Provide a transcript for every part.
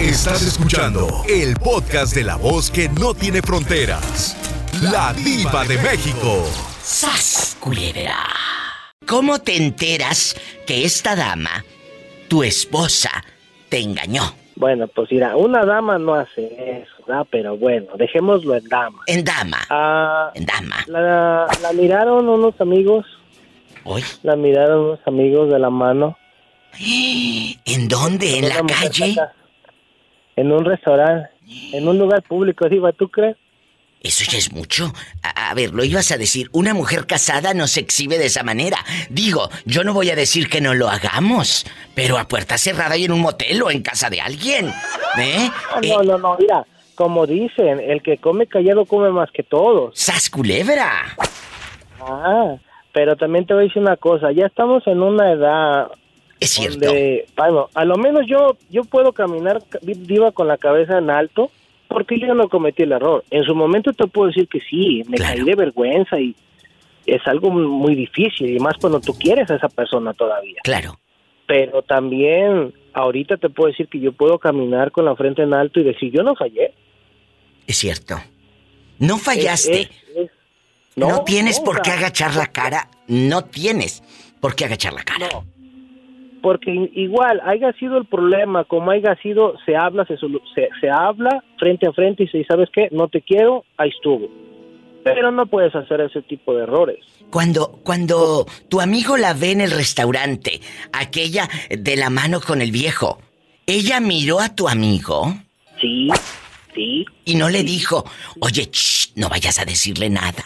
Estás escuchando el podcast de la voz que no tiene fronteras. La diva de México. ¡Sas, culebra! ¿Cómo te enteras que esta dama, tu esposa, te engañó? Bueno, pues mira, una dama no hace eso, ¿verdad? Pero bueno, dejémoslo en dama. En dama. Ah, En dama. la, la miraron unos amigos, Hoy. la miraron unos amigos de la mano. ¿En dónde? ¿En la calle? En un restaurante, en un lugar público, Diva, ¿tú crees? Eso ya es mucho. A, a ver, lo ibas a decir, una mujer casada no se exhibe de esa manera. Digo, yo no voy a decir que no lo hagamos, pero a puerta cerrada y en un motel o en casa de alguien. ¿Eh? Ah, Eh, no, no, no, mira, como dicen, el que come callado come más que todos. ¡Sas culebra! Ah, pero también te voy a decir una cosa, ya estamos en una edad Es cierto. donde, bueno, a lo menos yo yo puedo caminar diva con la cabeza en alto porque yo no cometí el error. En su momento te puedo decir que sí, me Claro. caí de vergüenza y es algo muy difícil y más cuando tú quieres a esa persona todavía. Claro. Pero también ahorita te puedo decir que yo puedo caminar con la frente en alto y decir, yo no fallé. Es cierto. No fallaste. Es- es- no, tienes no, por o qué agachar la cara. No tienes por qué agachar la cara. No. Porque igual, haya sido el problema, como haya sido, se habla, se, se habla frente a frente y se dice, ¿sabes qué? No te quiero, ahí estuvo. Pero no puedes hacer ese tipo de errores. Cuando, cuando tu amigo la ve en el restaurante, aquella de la mano con el viejo, ella miró a tu amigo Sí, sí. y no le dijo, oye, shh, no vayas a decirle nada.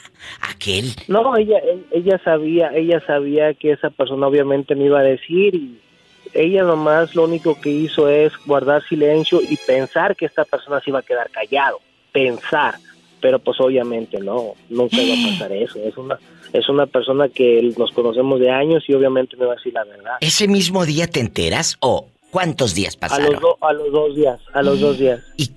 Aquel. No, ella, e- ella sabía, ella sabía que esa persona obviamente me iba a decir y ella nomás lo único que hizo es guardar silencio y pensar que esta persona se iba a quedar callado. Pensar. Pero pues obviamente no, nunca iba a pasar eso. Es una, es una persona que nos conocemos de años y obviamente me va a decir la verdad. ¿Ese mismo día te enteras o cuántos días A pasaron? los, do- a los dos días, a los dos días. Y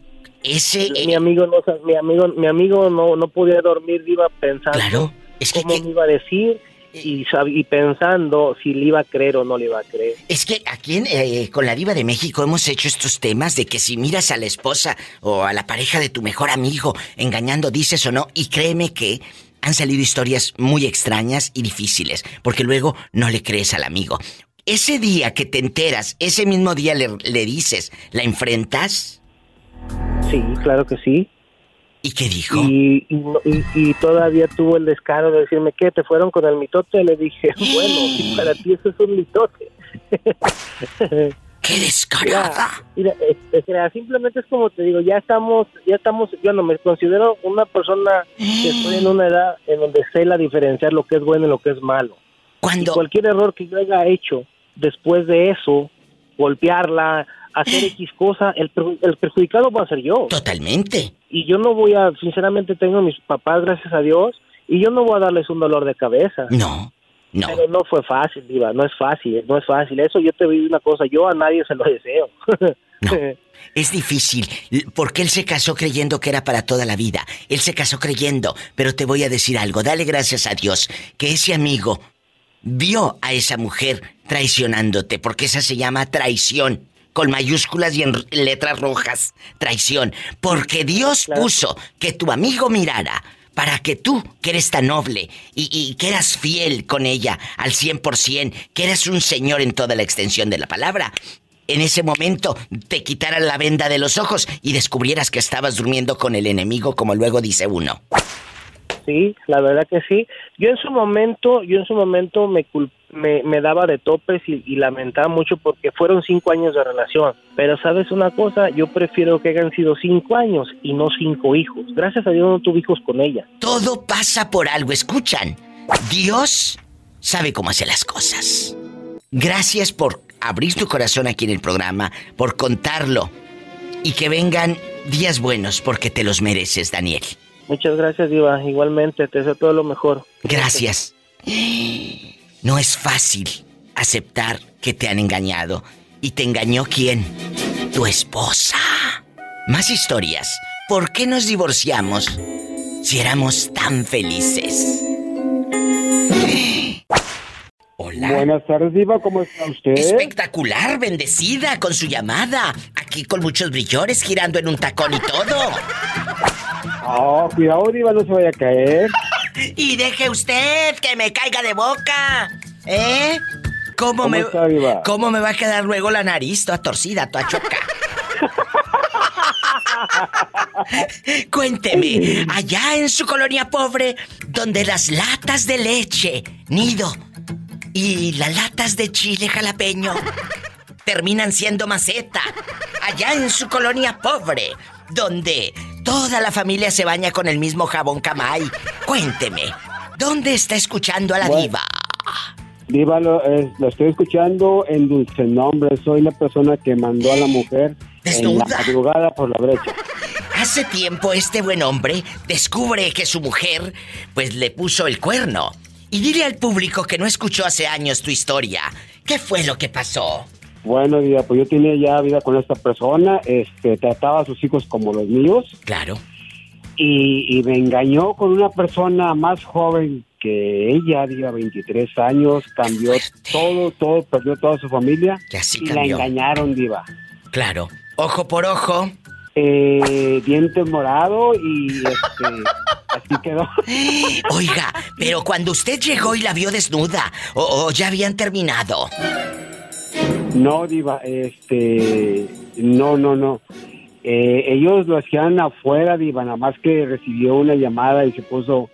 ese... Mi eh, amigo no, mi amigo, mi amigo no, no podía dormir, iba pensando claro, es que, cómo que- me iba a decir y, sab- y pensando si le iba a creer o no le iba a creer. Es que aquí en, eh, con la diva de México hemos hecho estos temas de que si miras a la esposa o a la pareja de tu mejor amigo engañando, dices o no, y créeme que han salido historias muy extrañas y difíciles, porque luego no le crees al amigo. Ese día que te enteras, ese mismo día le, le dices, ¿la enfrentas? Sí, claro que sí. ¿Y qué dijo? Y, y, y- y todavía tuvo el descaro de decirme que te fueron con el mitote. Le dije, bueno, si para ti eso es un mitote. ¡Qué descarada! Mira, mira, simplemente es como te digo, ya estamos, ya estamos, yo no me considero una persona que estoy en una edad en donde sé la diferenciar lo que es bueno y lo que es malo. Y Cuando... cualquier error que yo haya hecho después de eso, golpearla, hacer X cosa, el, el perjudicado va a ser yo. Totalmente. Y yo no voy a, sinceramente tengo a mis papás, gracias a Dios, y yo no voy a darles un dolor de cabeza. No, no. Pero no fue fácil, Diva, no es fácil, no es fácil. Eso yo te decir una cosa, yo a nadie se lo deseo. No. Es difícil, porque él se casó creyendo que era para toda la vida. Él se casó creyendo, pero te voy a decir algo, dale gracias a Dios que ese amigo vio a esa mujer traicionándote, porque esa se llama traición, con mayúsculas y en letras rojas, traición, porque Dios Claro. puso que tu amigo mirara para que tú, que eres tan noble y, y que eras fiel con ella al 100%, que eres un señor en toda la extensión de la palabra, en ese momento te quitaran la venda de los ojos y descubrieras que estabas durmiendo con el enemigo, como luego dice uno. Sí, la verdad que sí. Yo en su momento, yo en su momento me me, me daba de topes y, y lamentaba mucho porque fueron cinco años de relación. Pero sabes una cosa, yo prefiero que hayan sido cinco años y no cinco hijos. Gracias a Dios no tuve hijos con ella. Todo pasa por algo, escuchan. Dios sabe cómo hacer las cosas. Gracias por abrir tu corazón aquí en el programa, por contarlo. Y que vengan días buenos porque te los mereces, Daniel. Muchas gracias, Diva. Igualmente, te deseo todo lo mejor. Gracias. No es fácil aceptar que te han engañado. ¿Y te engañó quién? Tu esposa. Más historias. ¿Por qué nos divorciamos si éramos tan felices? Hola. Buenas tardes, Diva, ¿cómo está usted? Espectacular, bendecida con su llamada. Aquí con muchos brillores girando en un tacón y todo. Oh, cuidado, Diva, no se vaya a caer. Y deje usted que me caiga de boca. ¿Eh? ¿Cómo, ¿Cómo me, está, Diva? ¿Cómo me va a quedar luego la nariz toda torcida, toda choca? Cuénteme, allá en su colonia pobre, donde las latas de leche, nido, y las latas de chile jalapeño terminan siendo maceta. Allá en su colonia pobre, donde toda la familia se baña con el mismo jabón camay. Cuénteme, ¿dónde está escuchando a la Bueno. diva? Diva, lo, eh, lo estoy escuchando en dulce nombre. Soy la persona que mandó a la mujer en Desnuda. la madrugada por la brecha. Hace tiempo este buen hombre descubre que su mujer pues le puso el cuerno. Y dile al público que no escuchó hace años tu historia. ¿Qué fue lo que pasó? Bueno, Diva, pues yo tenía ya vida con esta persona. Este, trataba a sus hijos como los míos. Claro. Y, y me engañó con una persona más joven que ella, Diva, 23 años. Cambió todo, todo, perdió toda su familia. Que así y la engañaron, Diva. Claro. Ojo por ojo. eh, diente morado y este, así quedó. Oiga, pero cuando usted llegó y la vio desnuda, o, o ya habían terminado. No, Diva, este, no, no, no. Eh, ellos lo hacían afuera, Diva, nada más que recibió una llamada y se puso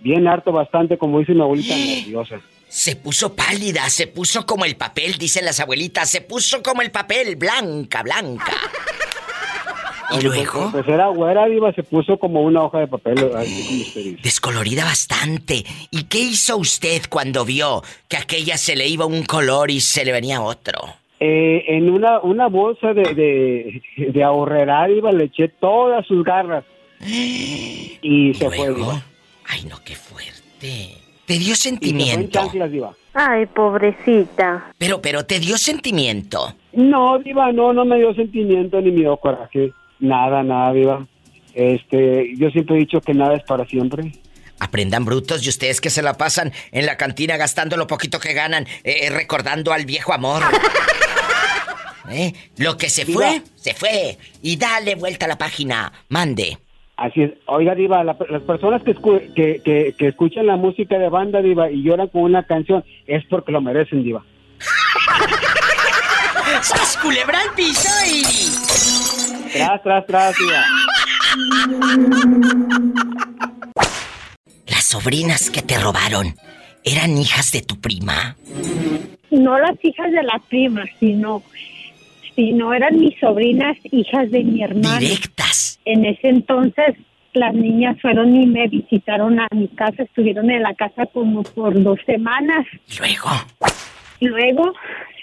bien harto bastante, como dice mi abuelita, nerviosa. Se puso pálida, se puso como el papel, dicen las abuelitas, se puso como el papel, blanca, blanca. Y luego, Pues era güera, Diva, se puso como una hoja de papel, así como usted dice. descolorida bastante. ¿Y qué hizo usted cuando vio que aquella se le iba un color y se le venía otro? Eh, en una, una bolsa de, de, de ahorrera, Diva, le eché todas sus garras y ¿Y se fue, luego? Diva. Ay, no, qué fuerte. Te dio Y se fue en sentimiento. Diva. Ay, pobrecita. Pero, pero te dio sentimiento. No, Diva, no, no me dio sentimiento ni me dio coraje. Nada, nada, Diva. Este, yo siempre he dicho que nada es para siempre. Aprendan brutos y ustedes que se la pasan en la cantina gastando lo poquito que ganan, eh, eh, recordando al viejo amor. ¿Eh? Lo que se Diva. fue, se fue. Y dale vuelta a la página. Mande. Así es. Oiga, Diva, la- las personas que, escu- que, que, que escuchan la música de banda, Diva, y lloran con una canción, es porque lo merecen, Diva. ¡Sas culebra al piso y... Tras, tras, tras. Las sobrinas que te robaron, ¿eran hijas de tu prima? No las hijas de la prima, sino, sino eran mis sobrinas, hijas de mi hermano. Directas. En ese entonces las niñas fueron y me visitaron a mi casa, estuvieron en la casa como por dos semanas. Y luego... Luego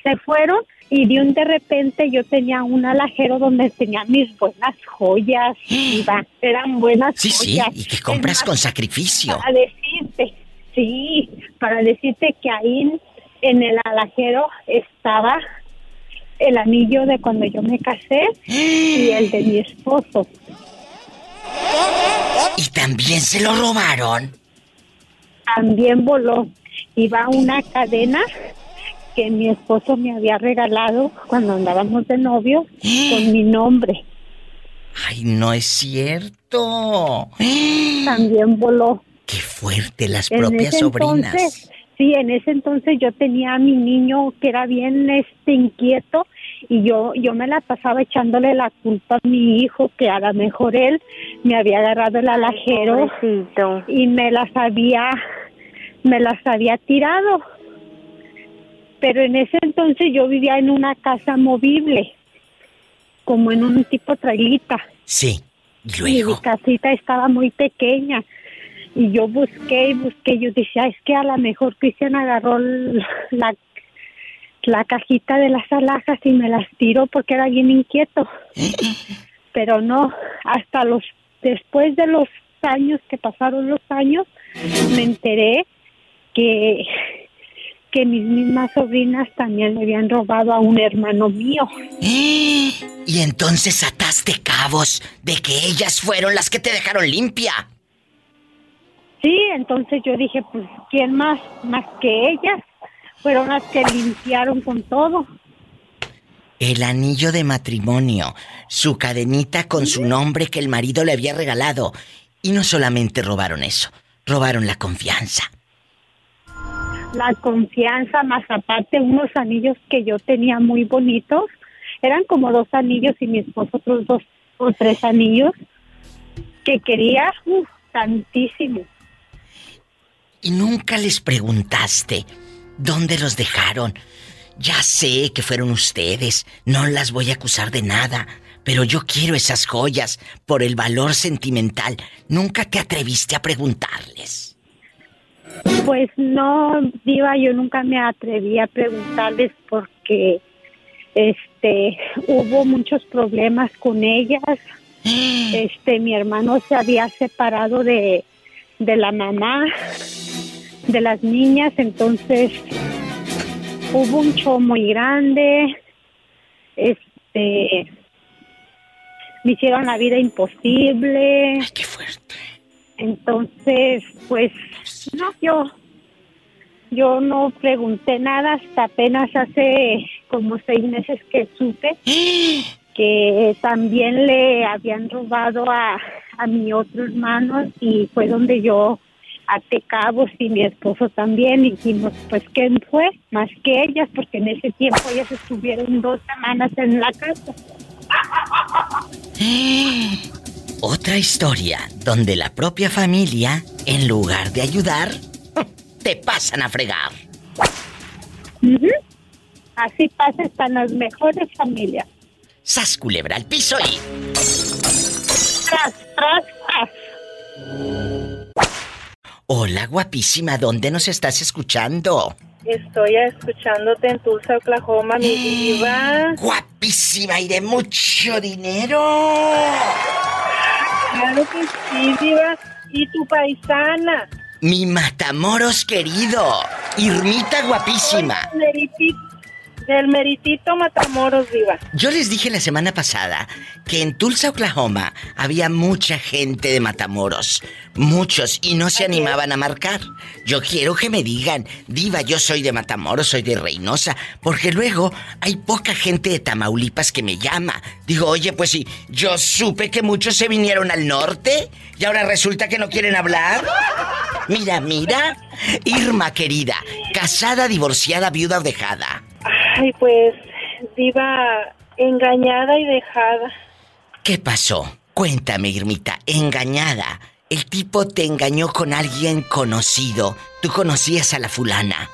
se fueron y de un de repente yo tenía un alajero donde tenía mis buenas joyas, iba, eran buenas Sí, sí, joyas. y que compras con sacrificio. Para decirte, sí, para decirte que ahí en el alajero estaba el anillo de cuando yo me casé y el de mi esposo. Y también se lo robaron. También voló. Iba una cadena que mi esposo me había regalado cuando andábamos de novio con mi nombre. Ay, no es cierto. También voló. Qué fuerte las En propias sobrinas. entonces, sí, en ese entonces yo tenía a mi niño que era bien este inquieto y yo yo me la pasaba echándole la culpa a mi hijo que a lo mejor él me había agarrado el alajero y me las había me las había tirado. Pero en ese entonces yo vivía en una casa movible, como en un tipo trailita. Sí. Y Y mi luego. casita estaba muy pequeña. Y yo busqué y busqué. Yo decía, es que a lo mejor Cristian agarró la, la cajita de las alhajas y me las tiró porque era bien inquieto. Pero no, hasta los, después de los años que pasaron los años, me enteré que, que mis mismas sobrinas también le habían robado a un hermano mío. Y entonces ataste cabos de que ellas fueron las que te dejaron limpia. Sí, entonces yo dije, pues, ¿quién más? Más que ellas. fueron las que limpiaron con todo. El anillo de matrimonio, su cadenita con su nombre que el marido le había regalado. Y no solamente robaron eso, robaron la confianza. La confianza, más aparte unos anillos que yo tenía muy bonitos. Eran como dos anillos y mi esposo otros dos o tres anillos que quería tantísimo. Y nunca les preguntaste dónde los dejaron. Ya sé que fueron ustedes, no las voy a acusar de nada, pero yo quiero esas joyas por el valor sentimental. Nunca te atreviste a preguntarles. Pues no, Diva, yo nunca me atreví a preguntarles porque este hubo muchos problemas con ellas. Este, mi hermano se había separado de, de la mamá de las niñas, entonces hubo un show muy grande. Este me hicieron la vida imposible. Ay, qué fuerte. Entonces, pues, no, yo, yo no pregunté nada hasta apenas hace como seis meses que supe que también le habían robado a, a mi otro hermano y fue donde yo até cabos y mi esposo también dijimos, pues, ¿quién fue? Más que ellas, porque en ese tiempo ellas estuvieron dos semanas en la casa. Otra historia donde la propia familia, en lugar de ayudar, te pasan a fregar. Así pasa hasta las mejores familias. Sas culebra al piso y. Tras, tras, tras. Hola, guapísima, ¿dónde nos estás escuchando? Estoy escuchándote en Tulsa, Oklahoma, mi diva. Guapísima y de mucho dinero. Claro que sí, diva. Y tu paisana. Mi Matamoros querido. Irmita guapísima. Meritito, del meritito Matamoros, diva. Yo les dije la semana pasada que en Tulsa, Oklahoma, había mucha gente de Matamoros. Muchos, y no se animaban a marcar. Yo quiero que me digan, Diva, yo soy de Matamoros, soy de Reynosa, porque luego hay poca gente de Tamaulipas que me llama. Digo, oye, pues sí, yo supe que muchos se vinieron al norte y ahora resulta que no quieren hablar. Mira, mira. Irma, querida, casada, divorciada, viuda o dejada. Ay, pues, diva, engañada y dejada. ¿Qué pasó? Cuéntame, Irmita, engañada. El tipo te engañó con alguien conocido. Tú conocías a la fulana.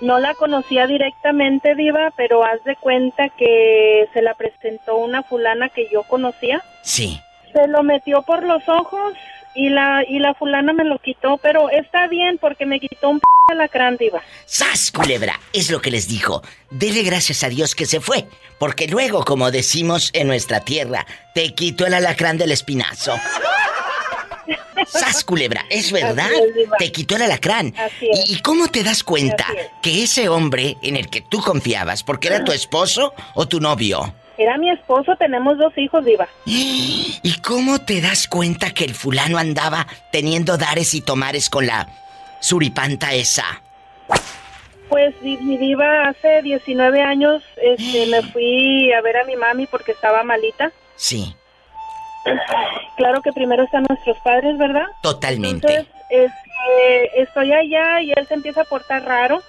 No la conocía directamente, diva, pero haz de cuenta que se la presentó una fulana que yo conocía. Sí. Se lo metió por los ojos y la y la fulana me lo quitó, pero está bien porque me quitó un p alacrán, diva. ¡Sas, culebra! Es lo que les dijo. Dele gracias a Dios que se fue. Porque luego, como decimos en nuestra tierra, te quitó el alacrán del espinazo. ¡Sas, culebra! Es verdad. Es. Te quitó el alacrán. ¿Y, y cómo te das cuenta es. que ese hombre en el que tú confiabas, porque era tu esposo o tu novio? Era mi esposo, tenemos dos hijos, diva. ¿Y cómo te das cuenta que el fulano andaba teniendo dares y tomares con la suripanta esa? Pues mi diva hace 19 años este, me fui a ver a mi mami porque estaba malita. Sí, Claro que primero están nuestros padres, ¿verdad? totalmente. Entonces, este, estoy allá y él se empieza a portar raro.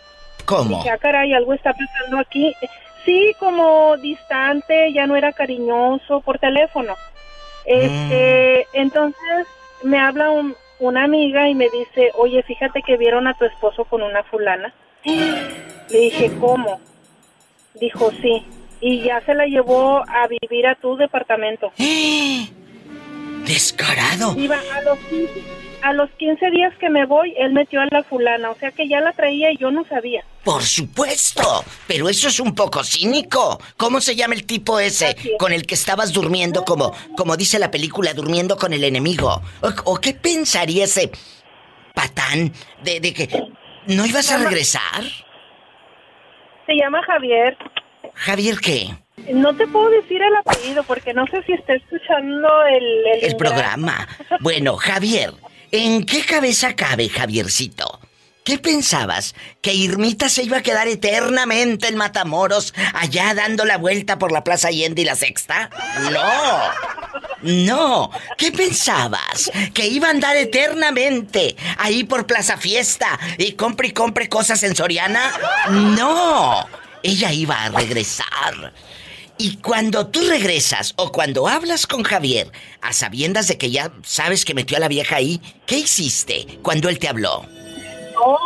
¿Cómo? Dije, ah, caray, algo está pasando aquí. Sí, como distante, ya no era cariñoso por teléfono. Este, entonces me habla un- una amiga y me dice, oye, fíjate que vieron a tu esposo con una fulana. Le dije, ¿cómo? Dijo, sí. Y ya se la llevó a vivir a tu departamento. Descarado. Iba a los 15, a los 15 días que me voy, él metió a la fulana. O sea que ya la traía y yo no sabía. Por supuesto, pero eso es un poco cínico. ¿Cómo se llama el tipo ese es. con el que estabas durmiendo como como dice la película durmiendo con el enemigo? ¿O, o qué pensaría ese patán de, de que no ibas a regresar? Se llama Javier. Javier, ¿qué? No te puedo decir el apellido porque no sé si está escuchando el... El, El programa. Bueno, Javier, ¿en qué cabeza cabe, Javiercito? ¿Qué pensabas? ¿Que Irmita se iba a quedar eternamente en Matamoros, allá dando la vuelta por la Plaza Allende y la Sexta? No. No. ¿Qué pensabas? ¿Que iba a andar eternamente ahí por Plaza Fiesta y compre y compre cosas en Soriana? No. Ella iba a regresar. Y cuando tú regresas o cuando hablas con Javier, a sabiendas de que ya sabes que metió a la vieja ahí, ¿qué hiciste cuando él te habló? No,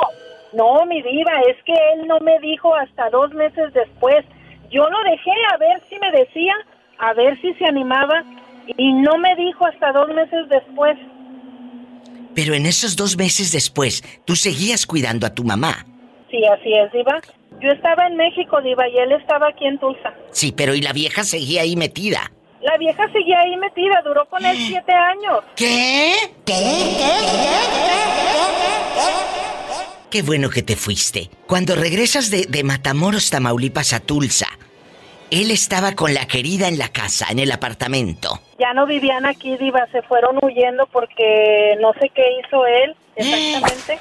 no, mi diva, es que él no me dijo hasta dos meses después. Yo lo dejé a ver si me decía, a ver si se animaba, y no me dijo hasta dos meses después. Pero en esos dos meses después, tú seguías cuidando a tu mamá. Sí, así es, diva. Yo estaba en México, diva, y él estaba aquí en Tulsa. Sí, pero y la vieja seguía ahí metida. La vieja seguía ahí metida, duró con él siete años. ¿Qué? Qué bueno que te fuiste. Cuando regresas de, de Matamoros, Tamaulipas a Tulsa, él estaba con la querida en la casa, en el apartamento. Ya no vivían aquí, diva, se fueron huyendo porque no sé qué hizo él exactamente.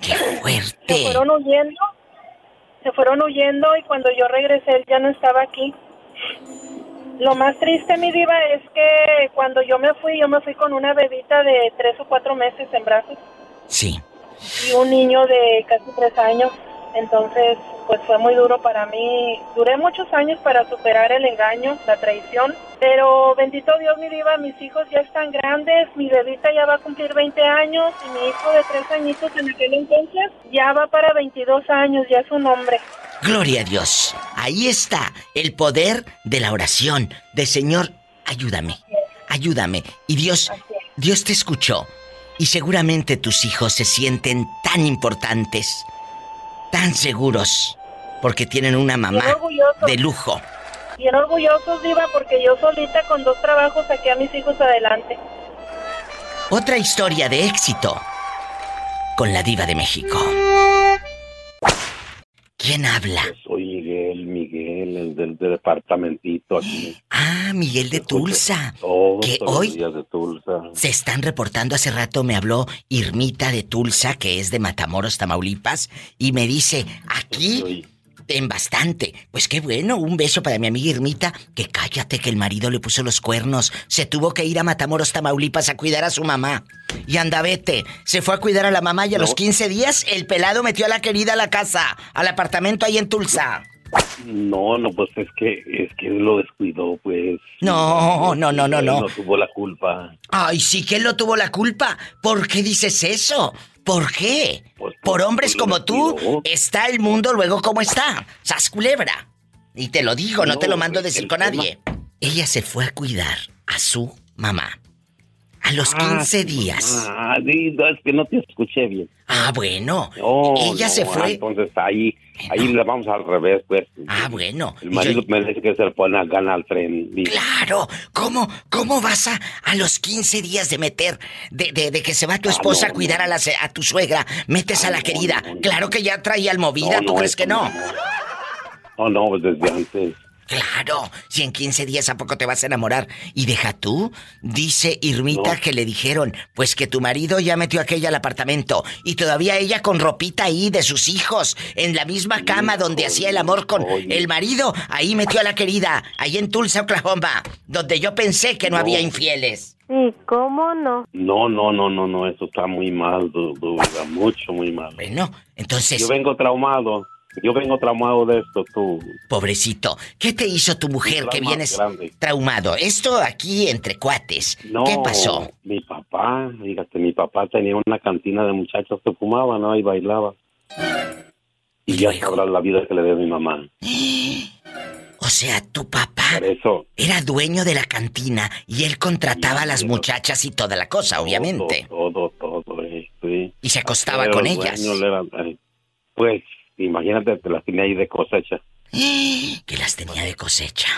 ¡Qué Se fuerte! fueron huyendo, se fueron huyendo y cuando yo regresé él ya no estaba aquí. Lo más triste, mi diva, es que cuando yo me fui, yo me fui con una bebita de tres o cuatro meses en brazos Sí. y un niño de casi tres años. Entonces, pues fue muy duro para mí. Duré muchos años para superar el engaño, la traición. Pero bendito Dios, mi diva, mis hijos ya están grandes. Mi bebita ya va a cumplir 20 años y mi hijo de tres añitos en aquel entonces ya va para 22 años, ya es un hombre. Gloria a Dios. Ahí está el poder de la oración. De Señor, ayúdame. Ayúdame. Y Dios, Dios te escuchó. Y seguramente tus hijos se sienten tan importantes, tan seguros, porque tienen una mamá de lujo. Bien orgullosos, diva, porque yo solita con dos trabajos saqué a mis hijos adelante. Otra historia de éxito con la diva de México. ¿Quién habla? Soy Miguel, Miguel, el del, del departamentito aquí. Ah, Miguel de Tulsa. Todos, Que todos los hoy días de Tulsa. se están reportando. Hace rato me habló Irmita de Tulsa, que es de Matamoros, Tamaulipas, y me dice, aquí en bastante. Pues qué bueno, un beso para mi amiga Irmita, que cállate que el marido le puso los cuernos. Se tuvo que ir a Matamoros, Tamaulipas a cuidar a su mamá. Y anda, vete. Se fue a cuidar a la mamá y a No. los 15 días el pelado metió a la querida a la casa, al apartamento ahí en Tulsa. No, no, pues es que es que él lo descuidó, pues. No, no, no, no, Él no. No tuvo la culpa. Ay, sí que él no tuvo la culpa. ¿Por qué dices eso? ¿Por qué? Pues, Por hombres pues, como tú está el mundo luego como está. Sas culebra. Y te lo digo, no, No, te lo mando a decir con tema- nadie. Ella se fue a cuidar a su mamá. A los Ah, 15 sí, días. Ah, no, es que no te escuché bien. Ah, bueno. No, Ella no, se ah, fue. entonces ahí, ahí le vamos al revés, pues. Ah, bueno. El marido Y- me dice que se le pone a ganar al tren. Claro, ¿cómo, cómo vas a, a los 15 días de meter, de, de- de que se va tu Ah, esposa no, a cuidar no. a, la, a tu suegra, metes Ah, a la no, querida? Claro que ya traía almovida, No, ¿tú crees que no? No, no, pues desde antes. Claro, si en 15 días a poco te vas a enamorar. Y deja tú, dice Irmita No. que le dijeron, pues que tu marido ya metió a aquella al apartamento y todavía ella con ropita ahí de sus hijos, en la misma cama donde hacía el amor con oye. el marido, ahí metió a la querida, ahí en Tulsa, Oklahoma, donde yo pensé que no, No. había infieles. Sí, ¿cómo no? No, no, no, no, no, eso está muy mal, du- duda, mucho, muy mal. Bueno, entonces, Yo vengo traumado, yo vengo traumado de esto, tú. pobrecito, ¿qué te hizo tu mujer que vienes grande. traumado? Esto aquí entre cuates. No, ¿Qué pasó? mi papá, fíjate, mi papá tenía una cantina de muchachos que fumaban, ¿no? Y bailaba. ¿Y Y ya sabrás la vida que le dio a mi mamá. O sea, tu papá eso. era dueño de la cantina y él contrataba a las muchachas y toda la cosa, obviamente. Todo, todo, eh, sí. Y se acostaba con el ellas. dueño le era- eh, pues, imagínate, te las tenía ahí de cosecha. Que las tenía de cosecha.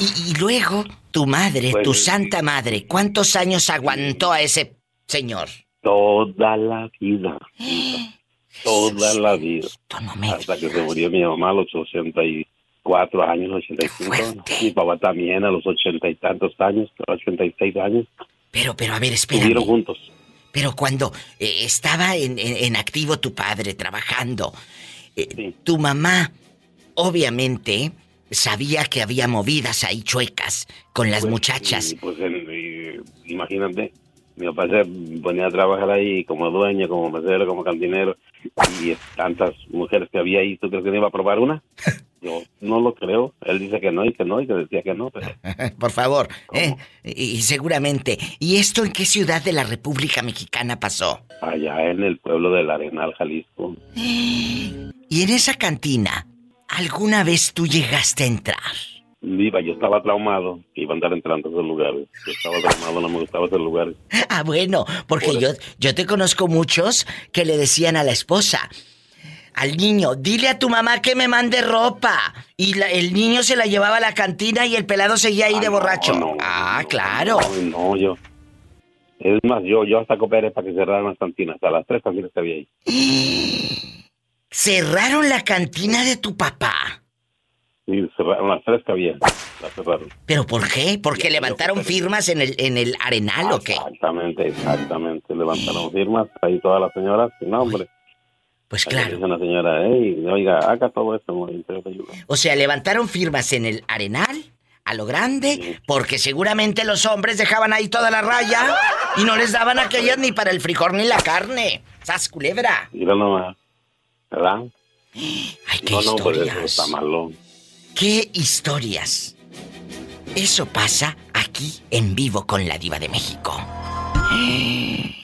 Y, y luego, tu madre, Pues, tu sí. santa madre, ¿cuántos años aguantó a ese señor? Toda la vida. Toda Jesús, la vida. tú no me Hasta que se murió mi mamá a los 84 años, 85. fuerte! Mi papá también a los ochenta y tantos años, 86 años. Pero, pero, a ver, Estuvieron espérame. juntos. Pero cuando eh, estaba en, en- en activo tu padre trabajando, eh, tu mamá obviamente sabía que había movidas ahí chuecas con las Pues, muchachas. y, pues y, imagínate, mi papá se ponía a trabajar ahí como dueño, como mesero, como cantinero, y tantas mujeres que había ahí, ¿tú crees que no iba a probar una? Yo no lo creo. Él dice que no y que no y que decía que no, pero Por favor, ¿eh? Y, y seguramente. ¿Y esto en qué ciudad de la República Mexicana pasó? allá en el pueblo del Arenal, Jalisco. Y en esa cantina, ¿alguna vez tú llegaste a entrar? Viva, yo estaba traumado que iba a andar entrando a esos lugares. Yo estaba traumado, no me gustaba esos lugares. Ah, bueno, porque yo, yo te conozco muchos que le decían a la esposa, al niño, dile a tu mamá que me mande ropa. Y la- el niño se la llevaba a la cantina y el pelado seguía ahí de borracho. ah, claro. No, no, yo. Es más, yo, yo hasta cooperé para que cerraran las cantinas, hasta las tres cantinas que había ahí. Cerraron la cantina de tu papá. Sí, cerraron las tres que había, las cerraron. ¿Pero por qué? ¿Porque levantaron firmas en el, en el arenal o qué? Exactamente, exactamente. Levantaron firmas, ahí todas las señoras, no, hombre. Pues claro. Dice una señora, hey, oiga, haga todo esto, hombre, yo te ayudo". O sea, levantaron firmas en el arenal, a lo grande, porque seguramente los hombres dejaban ahí toda la raya y no les daban aquellas ni para el frijol ni la carne. ¡Sas, culebra! Mira nomás, ¿verdad? Ay, qué no, no, pues eso historias. está malo. ¡Qué historias! Eso pasa aquí en vivo con la diva de México.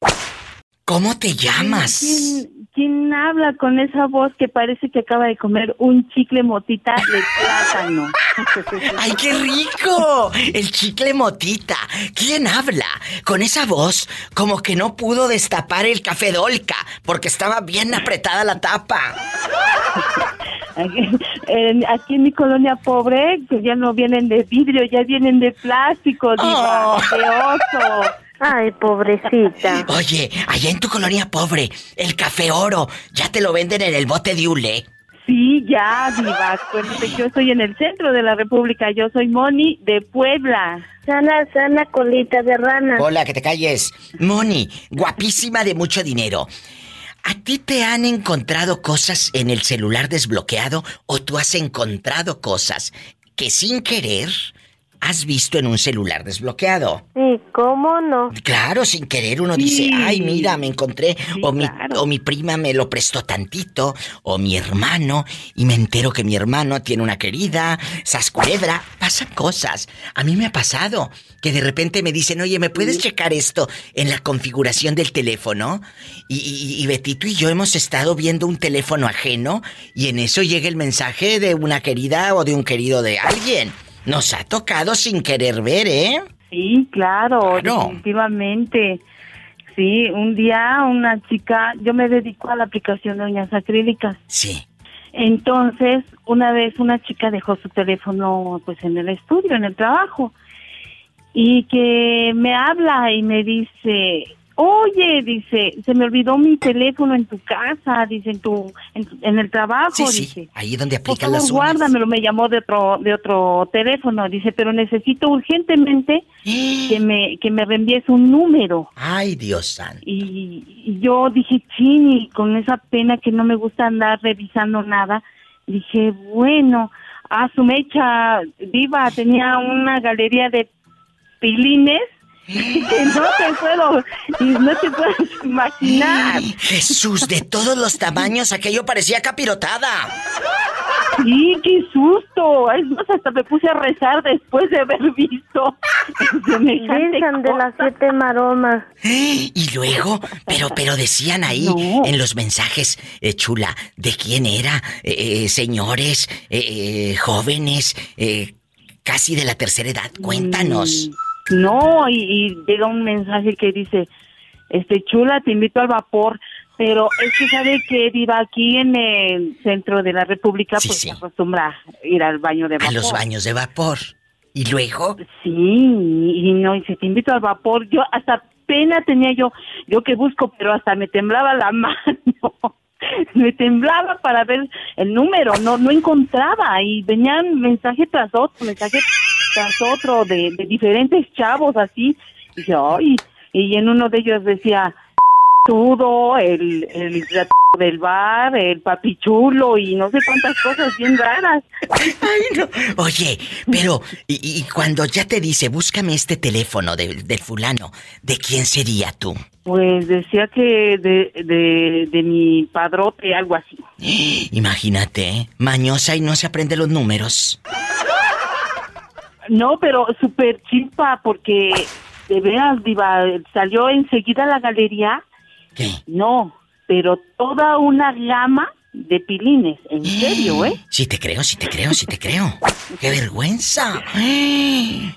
¿Cómo te llamas? ¿Quién, quién habla con esa voz que parece que acaba de comer un chicle motita de plátano? ¡Ay, qué rico! El chicle motita. ¿Quién habla? Con esa voz, como que no pudo destapar el café Dolca, porque estaba bien apretada la tapa. Aquí, en, aquí en mi colonia pobre, que ya no vienen de vidrio, ya vienen de plástico, diva, Oh. de oso. Ay, pobrecita. Oye, allá en tu colonia pobre, el café oro, ya te lo venden en el bote de hule. Sí, ya, diva. Acuérdate, yo estoy en el centro de la República. Yo soy Moni de Puebla. Sana, sana colita de rana. Hola, que te calles. Moni, guapísima de mucho dinero. ¿A ti te han encontrado cosas en el celular desbloqueado o tú has encontrado cosas que sin querer has visto en un celular desbloqueado? Sí, ¿cómo no? Claro, sin querer uno dice, ay, mira, me encontré, o, mi, o mi prima me lo prestó tantito, o mi hermano, y me entero que mi hermano tiene una querida, sasculebra, pasan cosas. A mí me ha pasado que de repente me dicen, oye, ¿me puedes checar esto en la configuración del teléfono? Y, y- y Betito y yo hemos estado viendo un teléfono ajeno, y en eso llega el mensaje de una querida o de un querido de alguien. Nos ha tocado sin querer ver, ¿eh? Sí, claro, Claro. definitivamente. Sí, un día una chica, yo me dedico a la aplicación de uñas acrílicas. Sí. Entonces, una vez una chica dejó su teléfono pues en el estudio, en el trabajo, y que me habla y me dice, oye, dice, se me olvidó mi teléfono en tu casa, dice, en tu, en, en el trabajo, Sí, sí, dice. ahí donde Por aplican favor, las uñas. guárdamelo, me llamó de otro, de otro teléfono, dice, pero necesito urgentemente que me, que me reenvíes un número. Ay, Dios santo. Y, y yo dije, chini, con esa pena que no me gusta andar revisando nada, dije, bueno, a su mecha viva tenía una galería de pilines no te puedo, y no te puedes imaginar. Jesús, de todos los tamaños, aquello parecía capirotada. Sí, qué susto. Es más, hasta me puse a rezar después de haber visto semejante Virgen de las siete maromas. Y luego, pero, pero decían ahí en los mensajes, eh, chula, de quién era, eh, eh, señores, eh, eh, jóvenes, eh, casi de la tercera edad. Cuéntanos. No, y, y llega un mensaje que dice, este chula, te invito al vapor, pero es que sabe que viva aquí en el centro de la República, Sí, pues sí. se acostumbra ir al baño de A vapor. los baños de vapor. Y luego, Sí, y no, y se te invito al vapor, yo hasta pena tenía yo, yo que busco, pero hasta me temblaba la mano. Me temblaba para ver el número, no no encontraba y venían mensaje tras otro, mensaje tras otro de, de diferentes chavos así. Y dije, ay, y en uno de ellos decía, todo, el, el del bar, el papichulo y no sé cuántas cosas bien raras. Ay, no. Oye, pero, y, y cuando ya te dice, búscame este teléfono de- del fulano, ¿de quién sería tú? Pues decía que de, de, de mi padrote, algo así. Imagínate, ¿eh? mañosa y no se aprende los números. No, pero súper chispa porque de veras, diva, salió enseguida a la galería. ¿Qué? No, pero toda una gama de pilines, en serio, ¿eh? Sí te creo, sí te creo, sí te creo. ¡Qué vergüenza! Sí.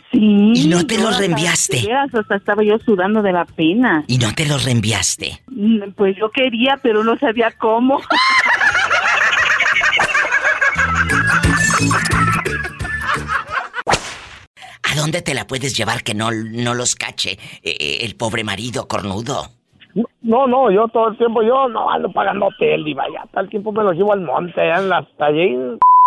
¿Y no te los reenviaste? veras, hasta estaba yo sudando de la pena. Y no te los reenviaste. Mm, Pues yo quería, pero no sabía cómo. ¿A dónde te la puedes llevar que no, no los cache eh, eh, el pobre marido cornudo? No, no, yo todo el tiempo, yo no ando pagando hotel, diva, ya todo el tiempo me los llevo al monte, allá en las, allí,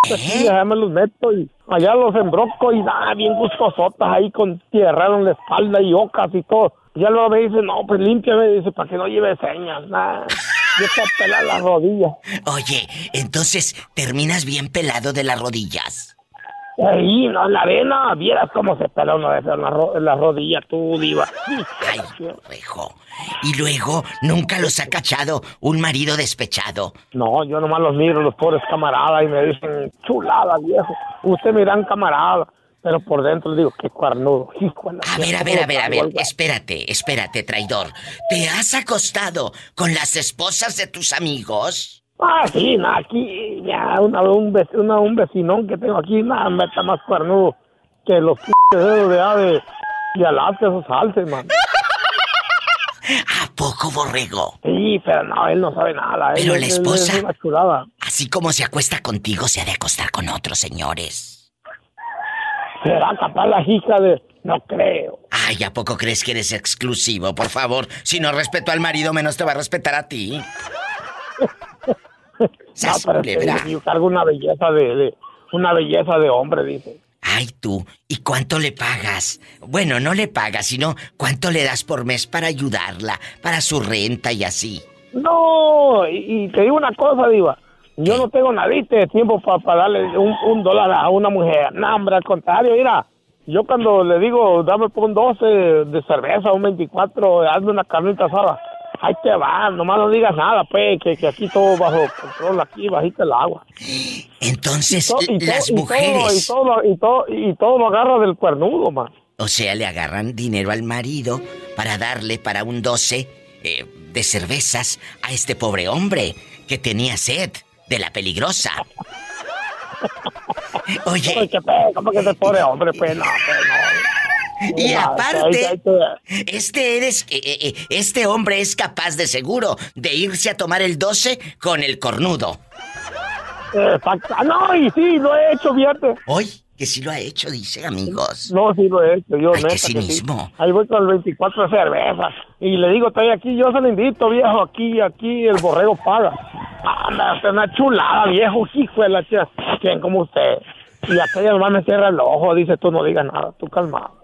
¿Eh? allá me los meto y allá los embroco y nada, bien gustosotas ahí con tierra en la espalda y ocas y todo. Ya luego me dice, no, pues límpiame, dice, para que no lleve señas, nada. Yo te pelar las rodillas. Oye, entonces terminas bien pelado de las rodillas. Ahí, no, en la arena, vieras cómo se uno de esas en la, ro- en la rodilla, tú, diva. Ay, rejo. Y luego, nunca los ha cachado un marido despechado. No, yo nomás los miro, los pobres camaradas, y me dicen, chulada, viejo. Usted me dan camarada. Pero por dentro digo, qué cuernudo. hijo A ver, a ¿cómo ver, a ver, a ver. Espérate, espérate, traidor. ¿Te has acostado con las esposas de tus amigos? Ah, sí, no, aquí, ya, una, un, una- un vecinón que tengo aquí, nada, me está más cuernudo que los p dedos de, de, de Alaska, esos alces, man. ¿A poco, borrego? Sí, pero no, él no sabe nada. él- Pero él- la él esposa- Es una chulada. Así como se acuesta contigo, se ha de acostar con otros, señores. ¿Será capaz la hija de...? No creo. Ay, ¿a poco crees que eres exclusivo? Por favor, si no respeto al marido, menos te va a respetar a ti. No, Sas, pero es que yo cargo una belleza de, de- Una belleza de hombre, dice. Ay, tú, ¿y cuánto le pagas? Bueno, no le pagas, sino cuánto le das por mes para ayudarla, para su renta y así. No, y, y te digo una cosa, Diva. Yo no tengo nadita de tiempo para darle un, un dólar a una mujer. No, hombre, al contrario, mira. Yo cuando le digo, dame por un 12 de cerveza, un 24, hazme una carnita asada. Ahí te va, nomás no digas nada, pues, que, que aquí todo bajo control, aquí bajita el agua. Entonces, To- y to- las y mujeres, y, todo, y, todo, y todo lo agarra del cuernudo, man. o sea, le agarran dinero al marido para darle para un 12 eh, de cervezas a este pobre hombre que tenía sed de la peligrosa. Oye, Ay, que pe, ¿Cómo que ese pobre hombre, pues, no, pues, no. Y aparte, este eres, eh, eh, eh, este hombre es capaz de seguro de irse a tomar el 12 con el cornudo. Exacto. Ah, no, y sí, lo he hecho, fíjate. Hoy, que sí lo ha hecho, dice amigos. No, sí lo he hecho, yo Ay, neta que sí. cinismo. Ahí voy con el 24 de cervezas. Y le digo, estoy aquí, yo se lo invito, viejo, aquí, aquí, el borrego paga. Anda, es una chulada, viejo, hijo de la chica. ¿Quién como usted? Y aquella nomás me cierra el ojo, dice, tú no digas nada, tú calmado.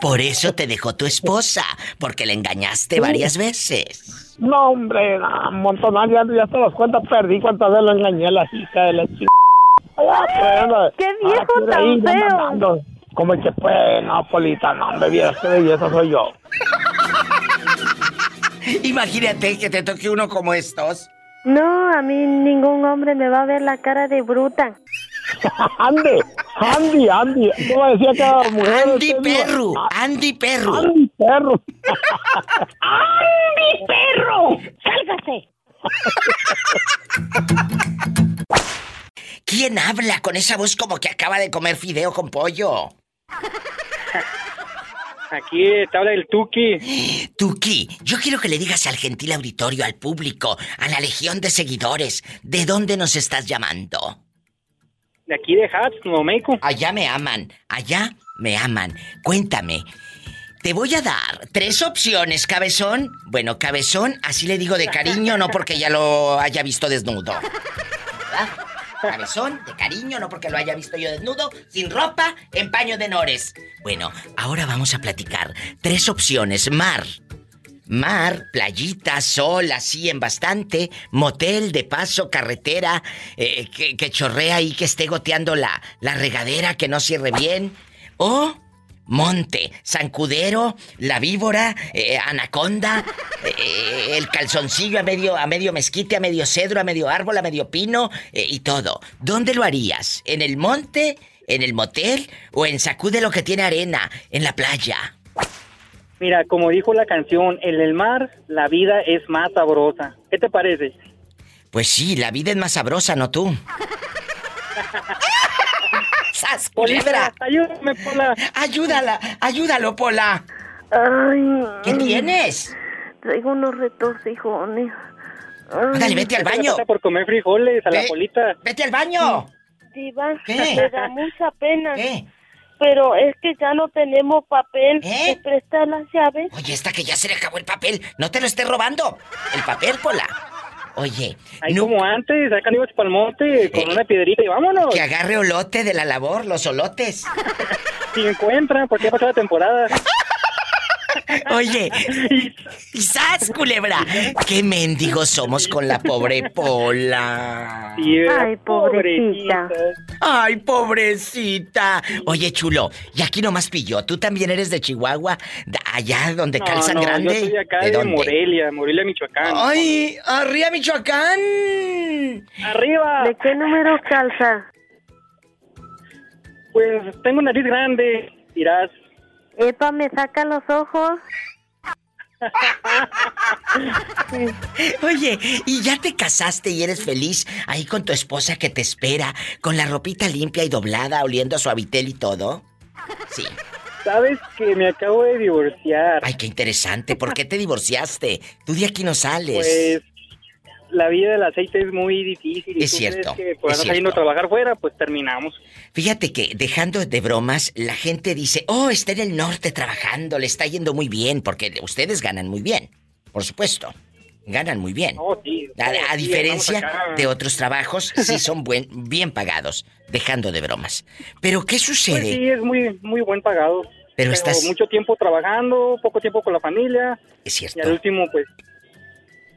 Por eso te dejó tu esposa, porque le engañaste varias veces. No, hombre, no, un montón, ya, ya se las cuentas, perdí cuántas veces lo engañé a la hija de la chica. ¡Qué viejo tan feo! Como que pues, no, Polita, no, hombre, vieras qué belleza soy yo. Imagínate que te toque uno como estos. No, a mí ningún hombre me va a ver la cara de bruta. Andy, Andy, Andy. ¿Cómo decía cada mujer? Andy Usted dijo, Perru, "Ah, Andy Perru. Andy Perro. ¡Mi perro! ¡Sálgase! ¿Quién habla con esa voz como que acaba de comer fideo con pollo? Aquí te habla el Tuki. Tuki, yo quiero que le digas al gentil auditorio, al público, a la legión de seguidores, ¿de dónde nos estás llamando? De aquí de Hats, Nuevo México. Allá me aman, allá me aman. Cuéntame, te voy a dar tres opciones, cabezón. Bueno, cabezón, así le digo de cariño, no porque ya lo haya visto desnudo. Cabezón, de cariño, no porque lo haya visto yo desnudo, sin ropa, en paño de nores. Bueno, ahora vamos a platicar. Tres opciones. Mar, mar, playita, sol, así en bastante, motel, de paso, carretera, eh, que, que chorrea ahí, que esté goteando la, la regadera, que no cierre bien. O monte, zancudero, la víbora, eh, anaconda, eh, el calzoncillo a medio, a medio mezquite, a medio cedro, a medio árbol, a medio pino eh, y todo. ¿Dónde lo harías? ¿En el monte? ¿En el motel? ¿O en sacude lo que tiene arena? ¿En la playa? Mira, como dijo la canción, en el mar la vida es más sabrosa. ¿Qué te parece? Pues sí, la vida es más sabrosa, ¿no tú? ¡Sas, culebra! ayúdame, Pola. Ayúdala, ayúdalo, Pola. Ay. ¿Qué tienes? Traigo unos retorcijones. Dale, vete al baño. Por comer frijoles a la polita. Vete al baño. Diva, ¿Qué? me da mucha pena. ¿Qué? Pero es que ya no tenemos papel. ¿Eh? ¿Me prestas las llaves? Oye, esta que ya se le acabó el papel. No te lo estés robando. El papel, Pola. Oye, Ahí no- como antes, sacan ibas para el monte con Eh, una piedrita y vámonos. que agarre olote de la labor, los olotes. Si encuentran, porque ya pasó la temporada. Oye, ¡sas, culebra! ¡Qué mendigos somos con la pobre Pola! Ay, pobrecita. ¡Ay, pobrecita! Oye, chulo, y aquí nomás pilló. ¿Tú también eres de Chihuahua? De allá donde No, calzan no, grande. yo soy acá de, dónde? Morelia, Morelia, Michoacán. ¡Ay! ¡Arriba, Michoacán! ¡Arriba! ¿De qué número calza? Pues tengo nariz grande, dirás. Epa, me saca los ojos. Oye, ¿y ya te casaste y eres feliz ahí con tu esposa que te espera, con la ropita limpia y doblada, oliendo a su habitel y todo? Sí. Sabes que me acabo de divorciar. Ay, qué interesante. ¿Por qué te divorciaste? Tú de aquí no sales. Pues la vida del aceite es muy difícil. y Es tú cierto, crees que por es saliendo a cierto. trabajar fuera, pues terminamos. Fíjate que, dejando de bromas, la gente dice, oh, está en el norte trabajando, le está yendo muy bien, porque ustedes ganan muy bien, por supuesto. Ganan muy bien. No, sí. A, a diferencia acá. de otros trabajos, sí son buen, bien pagados, dejando de bromas. Pero, ¿qué Pues sucede? sí, es muy, muy buen pagado. Pero estás- mucho tiempo trabajando, poco tiempo con la familia. Es Y al cierto. último, pues,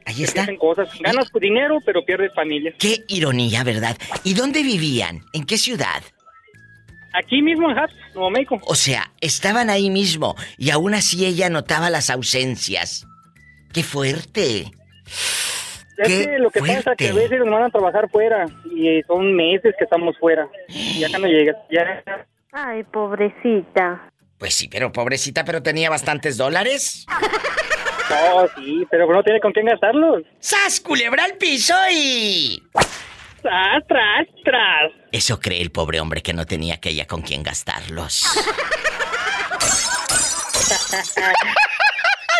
Ahí se está. cosas. Ganas dinero, pero pierdes familia. Qué ironía, ¿verdad? ¿Y dónde vivían? ¿En qué ciudad? Aquí mismo en Hats, Nuevo México. O sea, estaban ahí mismo y aún así ella notaba las ausencias. ¡Qué fuerte! Es ¡Qué que lo que pasa es que a fuerte! veces nos van a trabajar fuera y son meses que estamos fuera. Y acá no llegas. Ya Ay, pobrecita. Pues sí, pero pobrecita, pero tenía bastantes dólares. No, sí, pero no tiene con quién gastarlos. ¡Sas, culebra al piso y... Tras, tras, tras. Eso cree el pobre hombre que no tenía aquella con quien gastarlos.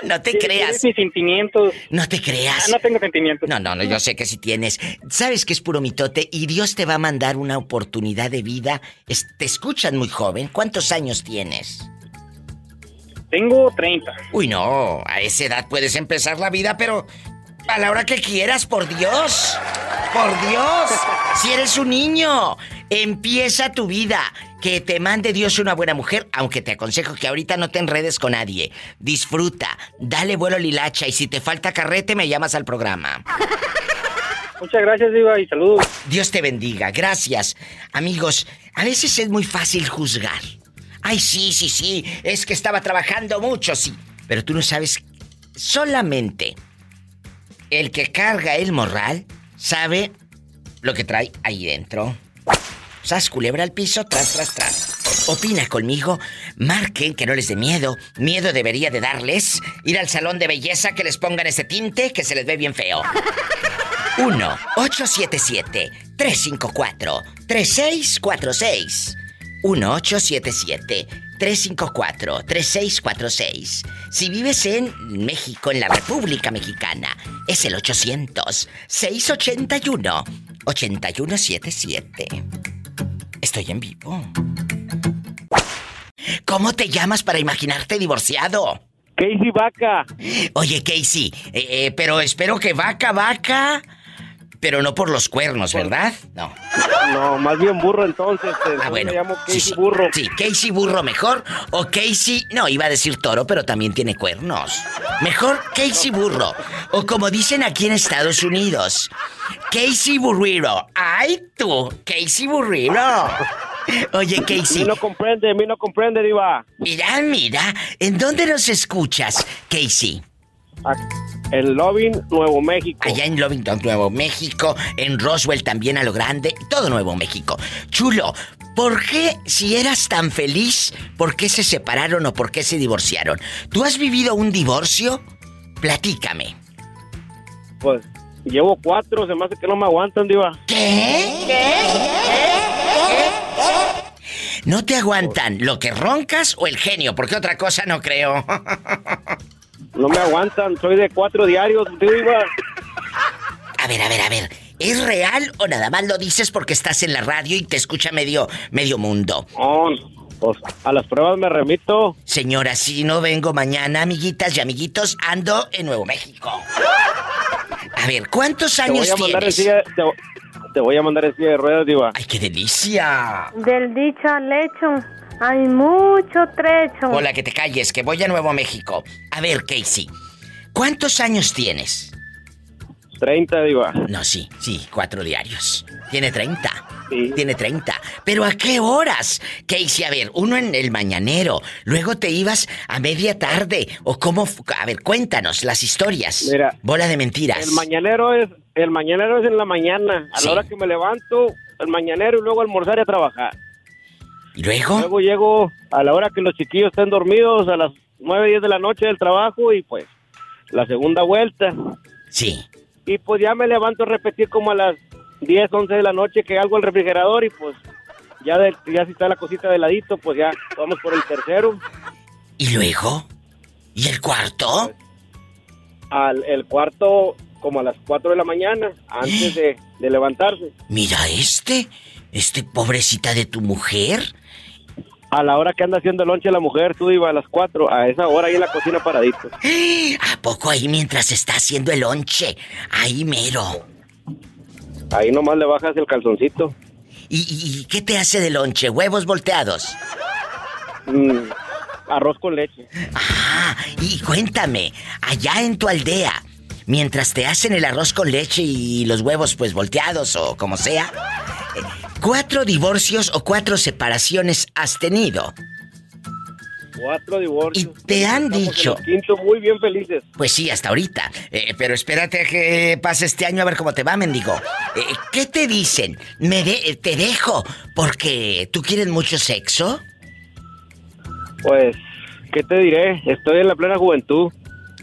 no te creas. mis sentimientos. No te Ah, creas. no tengo sentimientos. No, no, no, yo sé que sí tienes. Sabes que es puro mitote y Dios te va a mandar una oportunidad de vida. Es- te escuchan muy joven. ¿Cuántos años tienes? Tengo 30. Uy, no, a esa edad puedes empezar la vida, pero a la hora que quieras, por Dios. Por Dios. Si eres un niño, empieza tu vida. Que te mande Dios una buena mujer, aunque te aconsejo que ahorita no te enredes con nadie. Disfruta, dale vuelo lilacha y si te falta carrete me llamas al programa. Muchas gracias, Diva, y saludos. Dios te bendiga, gracias. Amigos, a veces es muy fácil juzgar. Ay, sí, sí, sí, es que estaba trabajando mucho, sí. Pero tú no sabes, solamente el que carga el morral sabe lo que trae ahí dentro. Sas culebra al piso, tras, tras, tras. Opina conmigo, marquen que no les dé miedo. Miedo debería de darles ir al salón de belleza que les pongan ese tinte que se les ve bien feo. 1-877-354-3646. 1-877-354-3646. Si vives en México, en la República Mexicana, es el 800-681-8177. Estoy en vivo. ¿Cómo te llamas para imaginarte divorciado? Casey Vaca. Oye, Casey, eh, eh, pero espero que vaca, vaca, Pero no por los cuernos, ¿verdad? No. No, más bien burro entonces. Ah, bueno. Me llamo Casey sí, sí. Burro. Sí, Casey Burro mejor o Casey, no, iba a decir toro, pero también tiene cuernos. Mejor Casey Burro. O como dicen aquí en Estados Unidos, Casey Burrero. ¡Ay tú! Casey Burrero. Oye, Casey. no comprende, mi no comprende, Diva. Mira, mira, ¿en dónde nos escuchas, Casey? En Loving, Nuevo México. Allá en Lovington, Nuevo México, en Roswell también a lo grande, todo Nuevo México. Chulo, ¿por qué si eras tan feliz, por qué se separaron o por qué se divorciaron? ¿Tú has vivido un divorcio? Platícame. Pues llevo cuatro, se me hace que no me aguantan, Diva. ¿No te aguantan lo que roncas o el genio? Porque otra cosa no creo. No me aguantan, soy de cuatro diarios, Diva. A ver, a ver, a ver. ¿Es real o nada más lo dices porque estás en la radio y te escucha medio, medio mundo? Pues a las pruebas me remito. Señora, si no vengo mañana, amiguitas y amiguitos, ando en Nuevo México. A ver, ¿cuántos Te años voy a mandar en tienes? silla, te, te voy a mandar en silla de ruedas, Diva. ¡Ay, qué delicia! Del dicho al hecho hay mucho trecho. Hola, que te calles, que voy a Nuevo México. A ver, Casey, ¿cuántos años tienes? 30, Diva. No, sí, sí, cuatro diarios. Tiene 30. Sí. Tiene 30. ¿Pero a qué horas? Casey, a ver, uno en el mañanero, luego te ibas a media tarde, o cómo... A ver, cuéntanos las historias. Mira, Bola de mentiras. El mañanero es el mañanero es en la mañana, a Sí. la hora que me levanto, el mañanero y luego almorzar y a trabajar. ¿Y luego? Luego llego a la hora que los chiquillos estén dormidos, a las 9, 10 de la noche del trabajo y pues la segunda vuelta. Sí. Y pues ya me levanto a repetir como a las 10, 11 de la noche que hago el refrigerador y pues ya, de- ya si está la cosita de ladito, pues ya vamos por el tercero. ¿Y luego? ¿Y el cuarto? Al el cuarto como a las 4 de la mañana, antes de, de levantarse. Mira este, este pobrecita de tu mujer. A la hora que anda haciendo el lonche la mujer, tú ibas a las 4, a esa hora ahí en la cocina paradito. ¿A poco ahí mientras está haciendo el lonche? Ahí mero. Ahí nomás le bajas el calzoncito. ¿Y, y- y qué te hace de lonche? ¿Huevos volteados? Mm, arroz con leche. Ah, y cuéntame, allá en tu aldea, mientras te hacen el arroz con leche y los huevos pues volteados o como sea, eh, ¿cuatro divorcios o cuatro separaciones has tenido? Cuatro divorcios. Y te han Estamos dicho... quinto muy bien felices. Pues sí, hasta ahorita. Eh, pero espérate a que pase este año a ver cómo te va, mendigo. Eh, ¿Qué te dicen? Me de- eh, te dejo porque tú quieres mucho sexo. Pues, ¿qué te diré? Estoy en la plena juventud.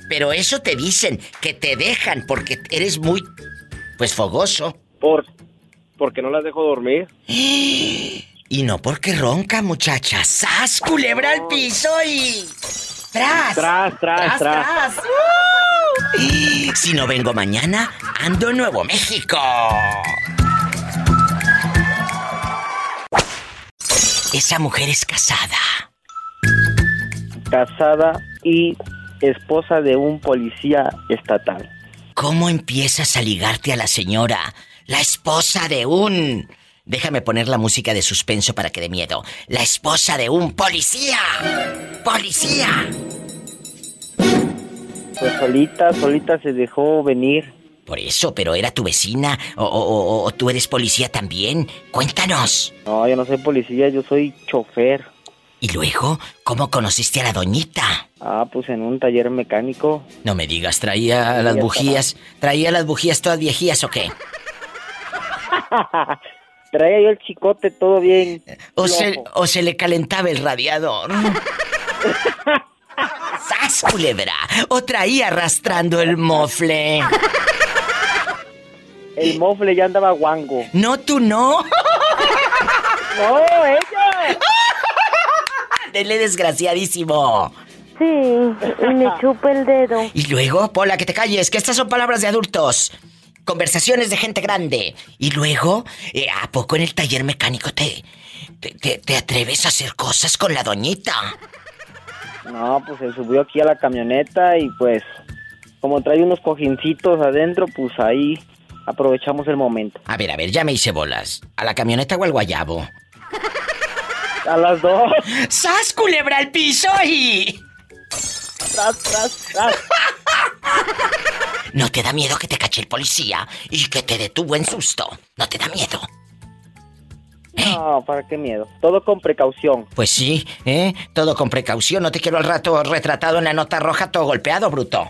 Pero eso te dicen, que te dejan porque eres muy, pues fogoso. Por, porque no las dejo dormir. Y no porque ronca, muchacha. ¡Sas, culebra al piso y... ¡Tras! Tras, tras, tras. ¡Uh! Si no vengo mañana, ando en Nuevo México. Esa mujer es casada. casada y esposa de un policía estatal. ¿Cómo empiezas a ligarte a la señora? La esposa de un... Déjame poner la música de suspenso para que dé miedo. La esposa de un policía. ¡Policía! Pues solita, solita se dejó venir. Por eso, pero era tu vecina o, o- o- o tú eres policía también. Cuéntanos. No, yo no soy policía, yo soy chofer. ¿Y luego cómo conociste a la doñita? Ah, pues en un taller mecánico. No me digas, traía las bujías. ¿Traía las bujías todas viejías o qué? Traía yo el chicote todo bien. ¿O se, o se le calentaba el radiador? ¡Sas, culebra! ¿O traía arrastrando el mofle? El mofle ya andaba guango. No, tú no. ¡No, ella! Dele desgraciadísimo. Sí, y me chupa el dedo. Y luego, Pola, que te calles, que estas son palabras de adultos. Conversaciones de gente grande. Y luego, eh, ¿a poco en el taller mecánico te, te, te- te atreves a hacer cosas con la doñita? No, pues se subió aquí a la camioneta y pues como trae unos cojincitos adentro, pues ahí aprovechamos el momento. A ver, a ver, ya me hice bolas. ¿A la camioneta o al guayabo? A las dos. ¡Sas, culebra al piso y... Tras, tras, tras. ¿No te da miedo que te cache el policía y que te dé tu buen susto? ¿No te da miedo? No, ¿para qué miedo? Todo con precaución. Pues sí, ¿eh? Todo con precaución. No te quiero al rato retratado en la nota roja todo golpeado, bruto.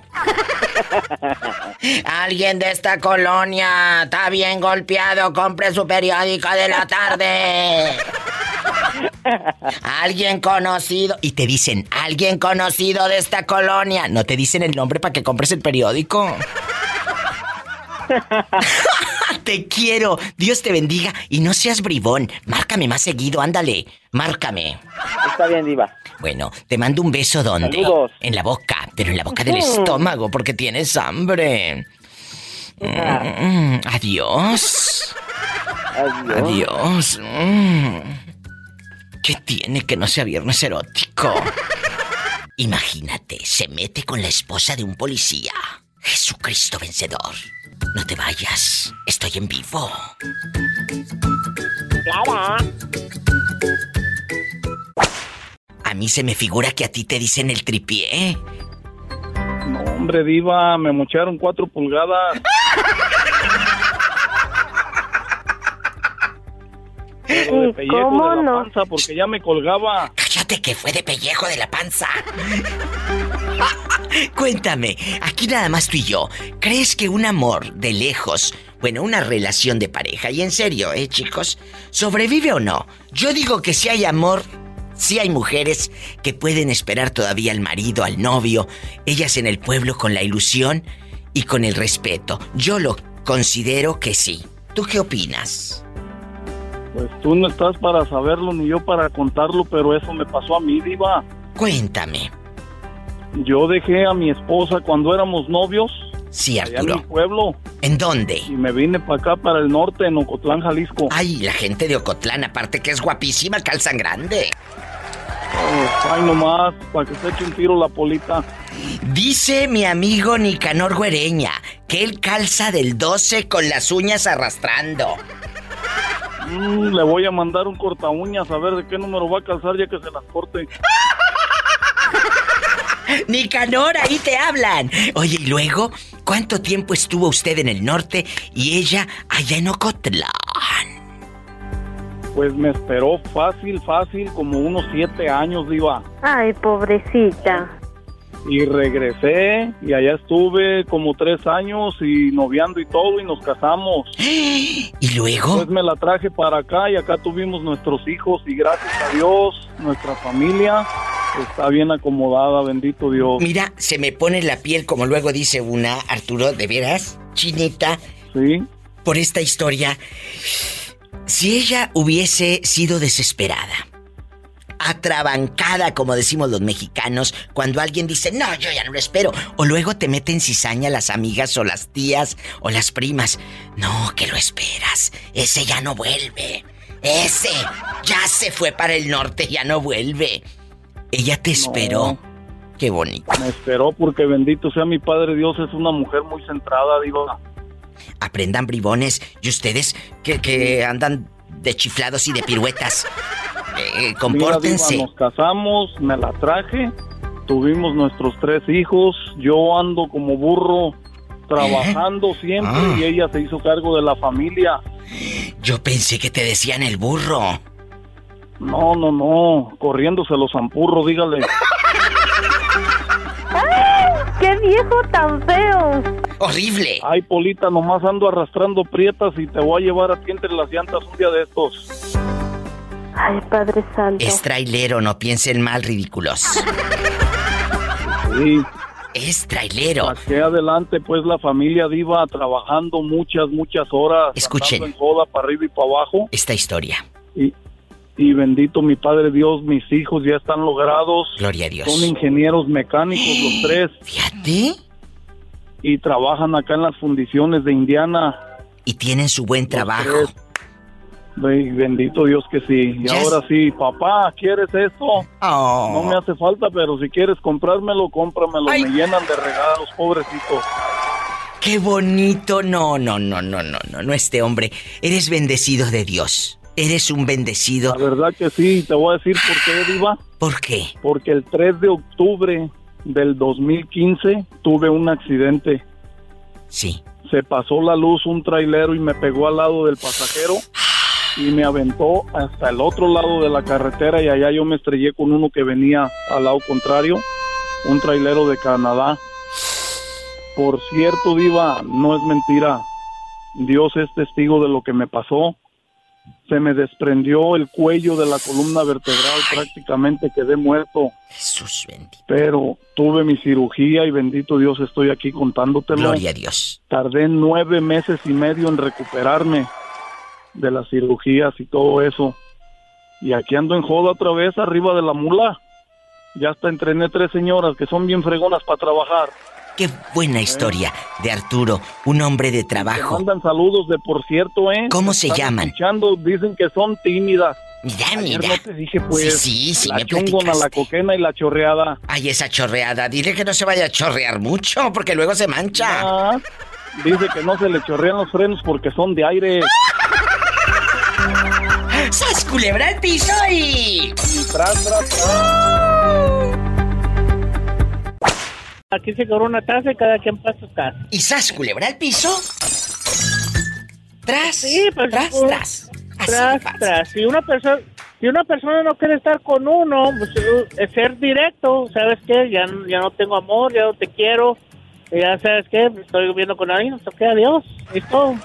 Alguien de esta colonia está bien golpeado. Compre su periódico de la tarde. Alguien conocido. Y te dicen, alguien conocido de esta colonia. No te dicen el nombre para que compres el periódico. te quiero. Dios te bendiga. Y no seas bribón. Márcame más seguido, ándale. Márcame. Está bien, Diva. Bueno, te mando un beso donde. Saludos. En la boca, pero en la boca del estómago, porque tienes hambre. Mm, adiós. Adiós. Adiós. Mm. ¿Qué tiene que no sea viernes erótico? Imagínate, se mete con la esposa de un policía. Jesucristo vencedor. No te vayas, estoy en vivo. Clara. A mí se me figura que a ti te dicen el tripié. No, hombre, diva, me mocharon cuatro pulgadas. Pero de pellejo ¿Cómo de la no? panza, porque ya me colgaba. Cállate que fue de pellejo de la panza. Cuéntame, aquí nada más tú y yo. ¿Crees que un amor de lejos, bueno, una relación de pareja, y en serio, eh, chicos, sobrevive o no? Yo digo que si hay amor, si hay mujeres que pueden esperar todavía al marido, al novio, ellas en el pueblo con la ilusión y con el respeto. Yo lo considero que sí. ¿Tú qué opinas? Pues tú no estás para saberlo ni yo para contarlo, pero eso me pasó a mí, diva. Cuéntame. Yo dejé a mi esposa cuando éramos novios. Sí, allá en mi Arturo. pueblo. ¿En dónde? Y me vine para acá, para el norte, en Ocotlán, Jalisco. Ay, la gente de Ocotlán, aparte que es guapísima, calzan grande. Ay, nomás, para que se eche un tiro la polita. Dice mi amigo Nicanor Güereña que él calza del 12 con las uñas arrastrando. Mm, le voy a mandar un corta uñas a ver de qué número va a calzar ya que se las corte. Nicanor, ahí te hablan. Oye, y luego, ¿cuánto tiempo estuvo usted en el norte y ella allá en Ocotlán? Pues me esperó fácil, fácil, como unos siete años, diva. Ay, pobrecita. Y regresé y allá estuve como tres años y noviando y todo y nos casamos. ¿Y luego? Pues me la traje para acá y acá tuvimos nuestros hijos y gracias a Dios nuestra familia está bien acomodada, bendito Dios. Mira, se me pone la piel, como luego dice una, Arturo, de veras, chinita. Sí. Por esta historia. Si ella hubiese sido desesperada, atrabancada, como decimos los mexicanos, cuando alguien dice, no, yo ya no lo espero, o luego te meten cizaña las amigas o las tías o las primas, no, que lo esperas, ese ya no vuelve, ese ya se fue para el norte, ya no vuelve. Ella te esperó. Qué bonito. Me esperó porque bendito sea mi Padre Dios, es una mujer muy centrada, digo. Aprendan bribones y ustedes que, que andan de chiflados y de piruetas. Eh, compórtense. Mira, Diva, nos casamos, me la traje, tuvimos nuestros tres hijos, yo ando como burro trabajando siempre Ah. y ella se hizo cargo de la familia. Yo pensé que te decían el burro. No, no, no, corriéndose los zampurros, dígale. ¡Ay, qué viejo tan feo! Horrible. Ay, Polita, nomás ando arrastrando prietas y te voy a llevar a ti entre las llantas un día de estos. Ay, Padre Santo. Es trailero, no piensen mal, ridículos. Sí. Es trailero. Saqué adelante pues la familia diva trabajando muchas, muchas horas. Escuchen. en joda para arriba y para abajo. Esta historia. Y, y bendito mi Padre Dios, mis hijos ya están logrados. Gloria a Dios. Son ingenieros mecánicos los tres. Fíjate. Y trabajan acá en las fundiciones de Indiana. Y tienen su buen trabajo. Ay, bendito Dios que sí. Y Ya ahora sí, papá, ¿quieres esto? Oh. No me hace falta, pero si quieres comprármelo, cómpramelo. Me llenan de regalos, pobrecitos. Qué bonito. No, no, no, no, no, no, no, este hombre. Eres bendecido de Dios. Eres un bendecido. La verdad que sí, te voy a decir por qué, Diva. ¿Por qué? Porque el 3 de octubre del 2015 tuve un accidente. Sí. Se pasó la luz un trailero y me pegó al lado del pasajero y me aventó hasta el otro lado de la carretera y allá yo me estrellé con uno que venía al lado contrario, un trailero de Canadá. Por cierto, Diva, no es mentira. Dios es testigo de lo que me pasó. Se me desprendió el cuello de la columna vertebral, prácticamente quedé muerto. Jesús bendito. Pero tuve mi cirugía y bendito Dios estoy aquí contándotelo. Gloria a Dios. Tardé nueve meses y medio en recuperarme de las cirugías y todo eso. Y aquí ando en joda otra vez arriba de la mula. Ya hasta entrené tres señoras que son bien fregonas para trabajar. Qué buena historia de Arturo, un hombre de trabajo. mandan saludos de por cierto, ¿eh? ¿Cómo se llaman? escuchando, dicen que son tímidas. Mira, Ayer mira. no te dije, pues, Sí, sí, sí, la me chungona, la coquena y la chorreada. Ay, esa chorreada. Dile que no se vaya a chorrear mucho, porque luego se mancha. Ah, dice que no se le chorrean los frenos porque son de aire. ¡Sas culebra el piso y... Tras, tras, tras. Aquí se cobró una tasa y cada quien para su casa. ¿Y sas culebra el piso? Tras, Sí, pues, tras, pues, tras. Así Tras, tras. Si una persona, si una persona no quiere estar con uno, pues es ser directo, ¿sabes qué? Ya, ya no tengo amor, ya no te quiero, ya sabes qué, estoy viviendo con alguien, ok, adiós, es todo.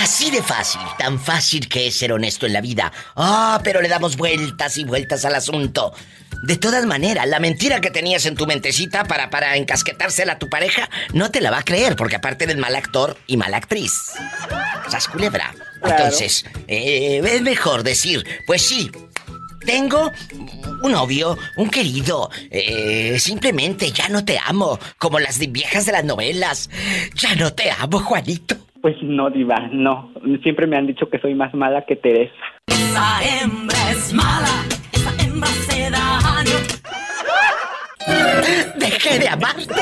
Así de fácil, tan fácil que es ser honesto en la vida. Ah, pero le damos vueltas y vueltas al asunto. De todas maneras, la mentira que tenías en tu mentecita para, para encasquetársela a tu pareja, no te la va a creer, porque aparte del mal actor y mala actriz. Sas culebra. Claro. Entonces, eh, es mejor decir, pues sí, tengo un novio, un querido. eh, simplemente ya no te amo, como las viejas de las novelas. Ya no te amo, Juanito. Pues no, Diva, no. Siempre me han dicho que soy más mala que Teresa. Esa hembra es mala, esa hembra se daño. Dejé de amarte.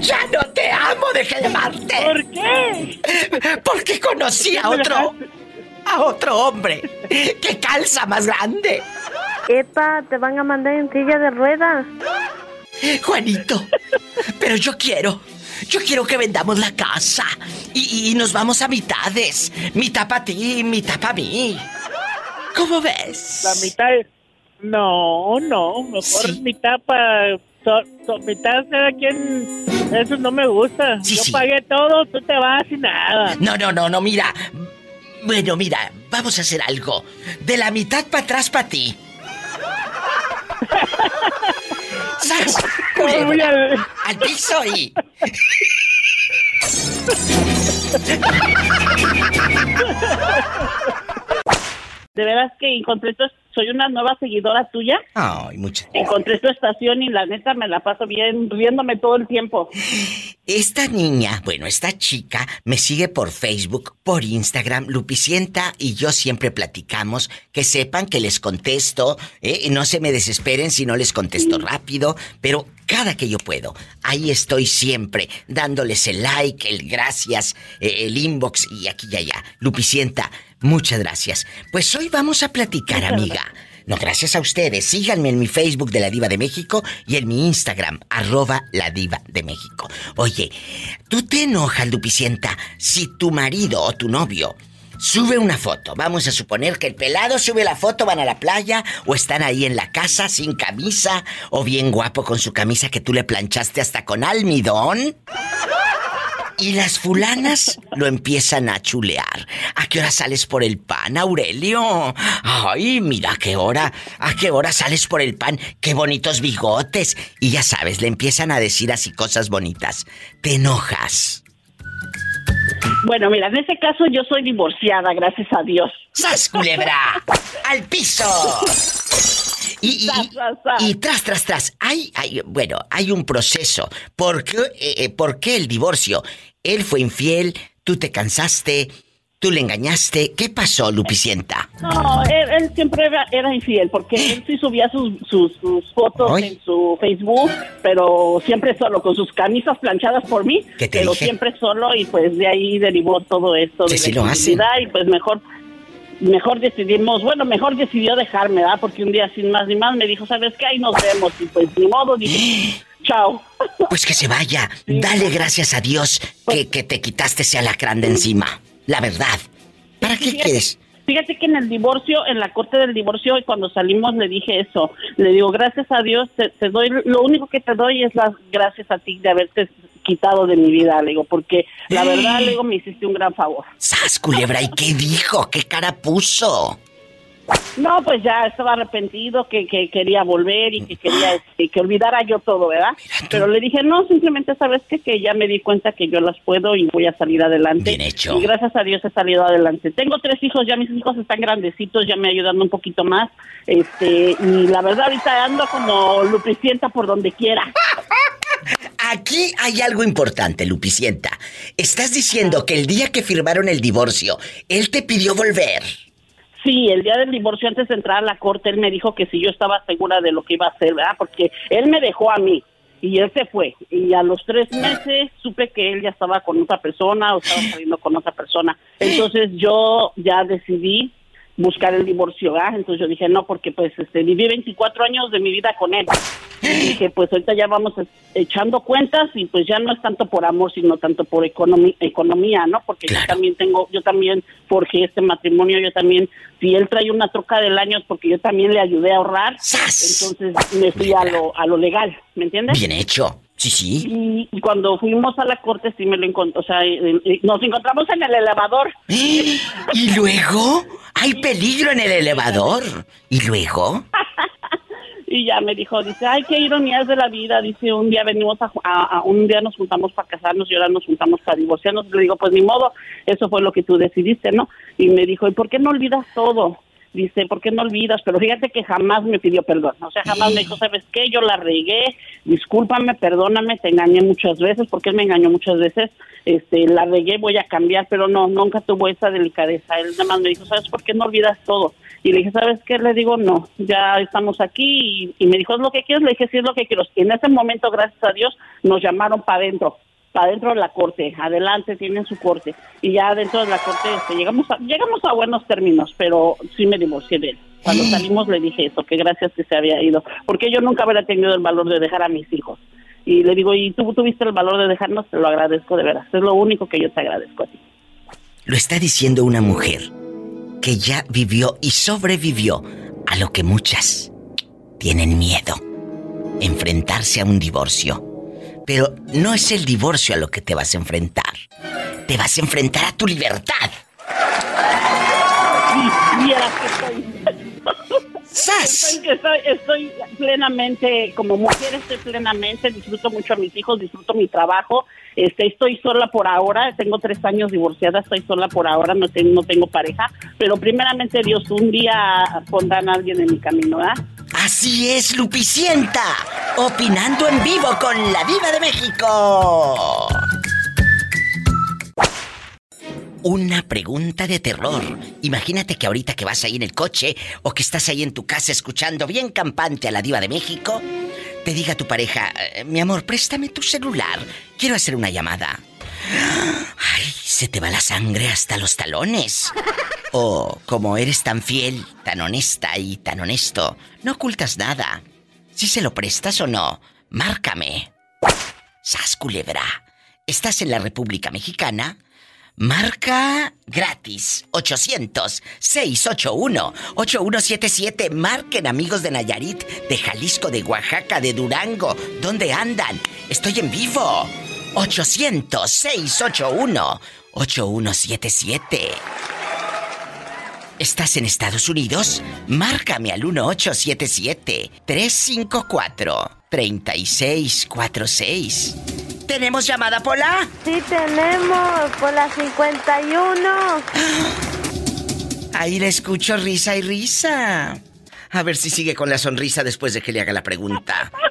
Ya no te amo, dejé de amarte. ¿Por qué? Porque conocí a otro. A otro hombre que calza más grande. Epa, te van a mandar en silla de ruedas. Juanito, pero yo quiero. Yo quiero que vendamos la casa y, y nos vamos a mitades. Mitad para ti, mitad para mí. ¿Cómo ves? La mitad es... No, no, mejor mitad para... mitad cada quien... Eso no me gusta. Sí, Yo sí. pagué todo, tú te vas y nada. No, no, no, no, mira. Bueno, mira, vamos a hacer algo. De la mitad para atrás para ti. ¡Sas! No, voy a- Al piso y. De veras que encontré tu, soy una nueva seguidora tuya. Ay, muchas Encontré tu estación y la neta me la paso bien riéndome todo el tiempo. Esta niña, bueno, esta chica, me sigue por Facebook, por Instagram, Lupicienta y yo siempre platicamos, que sepan que les contesto, ¿eh? no se me desesperen si no les contesto rápido, pero cada que yo puedo, ahí estoy siempre, dándoles el like, el gracias, eh, el inbox y aquí y allá. Lupicienta, muchas gracias. Pues hoy vamos a platicar, amiga. No, gracias a ustedes. Síganme en mi Facebook de la Diva de México y en mi Instagram, arroba la Diva de México. Oye, ¿tú te enojas, Lupicienta, si tu marido o tu novio sube una foto? Vamos a suponer que el pelado sube la foto, van a la playa o están ahí en la casa sin camisa o bien guapo con su camisa que tú le planchaste hasta con almidón. Y las fulanas lo empiezan a chulear. ¿A qué hora sales por el pan, Aurelio? Ay, mira a qué hora, a qué hora sales por el pan, qué bonitos bigotes. Y ya sabes, le empiezan a decir así cosas bonitas. ¿Te enojas? Bueno, mira, en ese caso yo soy divorciada, gracias a Dios. ¡Sas, culebra! ¡Al piso! Y, y- y tras, tras, tras, hay, hay, bueno, hay un proceso. ¿Por qué, eh, eh, por qué el divorcio? Él fue infiel, tú te cansaste, Tú le engañaste. ¿Qué pasó, Lupicienta? No, él, él siempre era, era infiel porque él sí subía sus, sus, sus fotos en su Facebook, pero siempre solo, con sus camisas planchadas por mí, ¿Qué te pero dije? siempre solo y pues de ahí derivó todo esto de sí la infidelidad y pues mejor mejor decidimos, bueno, mejor decidió dejarme, ¿verdad? Porque un día sin más ni más me dijo, ¿sabes qué? Ahí nos vemos y pues ni modo, dije, chao. Pues que se vaya. Dale gracias a Dios que, que te quitaste ese alacrán de encima. La verdad. ¿Para qué Fíjate- quieres? Fíjate que en el divorcio, en la corte del divorcio, y cuando salimos le dije eso. Le digo, gracias a Dios, te, te doy, lo único que te doy es las gracias a ti de haberte quitado de mi vida, le digo, porque la verdad, le digo, me hiciste un gran favor. ¡Sas, culebra! ¿Y qué dijo? ¿Qué cara puso? No, pues ya estaba arrepentido, que, que quería volver y que quería este, que olvidara yo todo, ¿verdad? Pero le dije, no, simplemente sabes qué? que ya me di cuenta que yo las puedo y voy a salir adelante. Bien hecho. Y gracias a Dios he salido adelante. Tengo tres hijos, ya mis hijos están grandecitos, ya me ayudan un poquito más. Este, y la verdad ahorita ando como lupicienta por donde quiera. Aquí hay algo importante, Lupicienta. Estás diciendo que el día que firmaron el divorcio, él te pidió volver. Sí, el día del divorcio, antes de entrar a la corte, él me dijo que si yo estaba segura de lo que iba a hacer, ¿verdad? Porque él me dejó a mí y él se fue. Y a los tres meses supe que él ya estaba con otra persona o estaba saliendo con otra persona. Entonces yo ya decidí buscar el divorcio, ¿verdad? Entonces yo dije, no, porque pues este, viví 24 años de mi vida con él. Y dije, pues ahorita ya vamos es- echando cuentas y pues ya no es tanto por amor, sino tanto por economía, ¿no? Porque yo también tengo, yo también forjé este matrimonio, yo también, si él trae una troca del año es porque yo también le ayudé a ahorrar, entonces me fui a lo, a lo legal, ¿me entiendes? Bien hecho. Sí, sí. Y, y cuando fuimos a la corte sí me lo encontré, o sea, eh, eh, nos encontramos en el elevador. ¿Y luego? ¿Hay peligro en el elevador? ¿Y luego? Y ya me dijo, dice, ay, qué ironías de la vida. Dice, un día venimos a, a- a- un día nos juntamos para casarnos y ahora nos juntamos para divorciarnos. Le digo, pues ni modo, eso fue lo que tú decidiste, ¿no? Y me dijo, ¿y por qué no olvidas todo? Dice, ¿por qué no olvidas? Pero fíjate que jamás me pidió perdón. O sea, jamás me dijo, ¿sabes qué? Yo la regué, discúlpame, perdóname, te engañé muchas veces, porque él me engañó muchas veces. Este, la regué, voy a cambiar, pero no, nunca tuvo esa delicadeza. Él nada más me dijo, ¿sabes por qué no olvidas todo? Y le dije, ¿sabes qué? Le digo, no, ya estamos aquí. Y, y me dijo, ¿es lo que quieres? Le dije, sí, es lo que quiero. Y en ese momento, gracias a Dios, nos llamaron para adentro, para adentro de la corte. Adelante, tienen su corte. Y ya dentro de la corte este, llegamos, a, llegamos a buenos términos, pero sí me divorcié de él. Cuando salimos le dije eso, que gracias que se había ido. Porque yo nunca habría tenido el valor de dejar a mis hijos. Y le digo, ¿y tú tuviste el valor de dejarnos? Te lo agradezco de veras. Es lo único que yo te agradezco a ti. Lo está diciendo una mujer que ya vivió y sobrevivió a lo que muchas tienen miedo. Enfrentarse a un divorcio. Pero no es el divorcio a lo que te vas a enfrentar. Te vas a enfrentar a tu libertad. Y que estoy... Plenamente, como mujer estoy plenamente, disfruto mucho a mis hijos, disfruto mi trabajo, este, estoy sola por ahora, tengo tres años divorciada, estoy sola por ahora, no, tengo no tengo pareja, pero primeramente Dios, un día pondrán a alguien en mi camino, ¿ah? Así es, Lupicienta. Opinando en vivo con la Diva de México. Una pregunta de terror. Imagínate que ahorita que vas ahí en el coche o que estás ahí en tu casa escuchando bien campante a la Diva de México, te diga tu pareja, "Eh, mi amor, préstame tu celular. Quiero hacer una llamada. Ay, se te va la sangre hasta los talones. O como eres tan fiel, tan honesta y tan honesto, no ocultas nada. Si se lo prestas o no, márcame. Sas culebra. ¿Estás en la República Mexicana? Marca gratis 800-681-8177. Marquen amigos de Nayarit, de Jalisco, de Oaxaca, de Durango. ¿Dónde andan? Estoy en vivo. 800-681-8177. ¿Estás en Estados Unidos? Márcame al 1877-354-3646. ¿Tenemos llamada, Pola? Sí, tenemos, por la 51. Ahí le escucho risa y risa. A ver si sigue con la sonrisa después de que le haga la pregunta.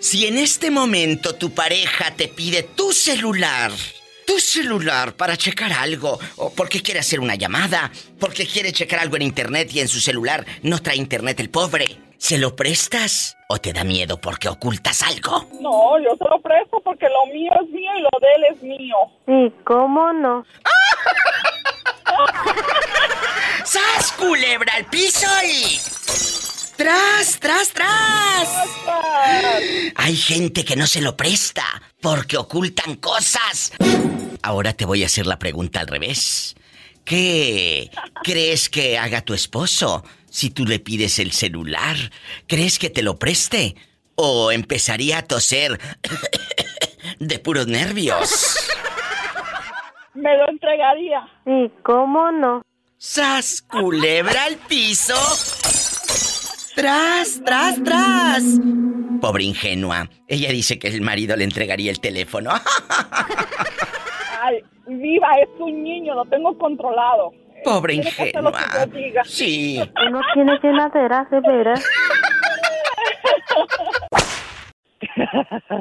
Si en este momento tu pareja te pide tu celular, tu celular para checar algo, o porque quiere hacer una llamada, porque quiere checar algo en internet y en su celular no trae internet el pobre. ¿Se lo prestas o te da miedo porque ocultas algo? No, yo se lo presto porque lo mío es mío y lo de él es mío. ¿Y cómo no? ¡Sas, culebra al piso y... ¡Tras, tras, tras! Hay gente que no se lo presta porque ocultan cosas. Ahora te voy a hacer la pregunta al revés. ¿Qué crees que haga tu esposo si tú le pides el celular? ¿Crees que te lo preste? ¿O empezaría a toser de puros nervios? Me lo entregaría. ¿Y cómo no? ¡Sas, culebra al piso! ¡Tras, tras, tras! Pobre ingenua. Ella dice que el marido le entregaría el teléfono. Viva, es un niño, lo tengo controlado. Pobre ingenua. Sí. Uno tiene llenadera, de veras.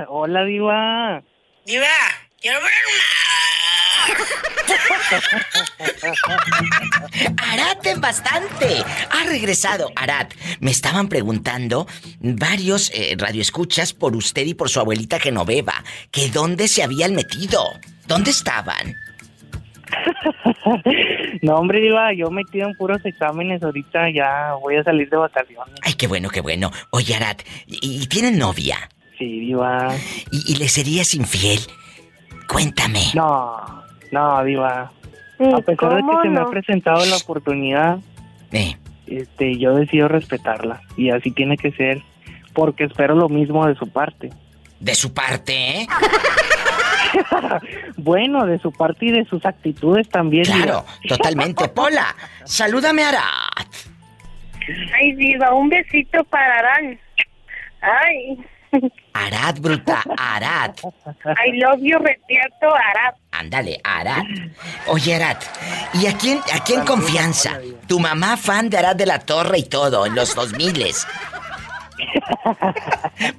Hola, Diva. Diva, quiero ver Arad en bastante. Ha regresado, Arad. Me estaban preguntando varios eh, radioescuchas por usted y por su abuelita Genoveva, que dónde se habían metido. ¿Dónde estaban? No, hombre, Diva, yo metido en puros exámenes. Ahorita ya voy a salir de vacaciones. Ay, qué bueno, qué bueno. Oye, Arad, ¿y, y tienen novia? Sí, Diva. ¿Y, y le serías infiel? Cuéntame. No, no, Diva. ¿Y A pesar de que se me ha presentado la oportunidad, Eh, este, yo decido respetarla. Y así tiene que ser. Porque espero lo mismo de su parte. de su parte, ¿eh? Bueno, de su parte y de sus actitudes también. Claro, totalmente. Pola, salúdame, Arad. Ay, diva, un besito para Arán. Ay, Arad, bruta, Arad. I love you, Retierto Arad. Ándale, Arad. Oye, Arad, ¿y a quién, a quién confianza? Tu mamá fan de Arad de la Torre y todo, en los 2000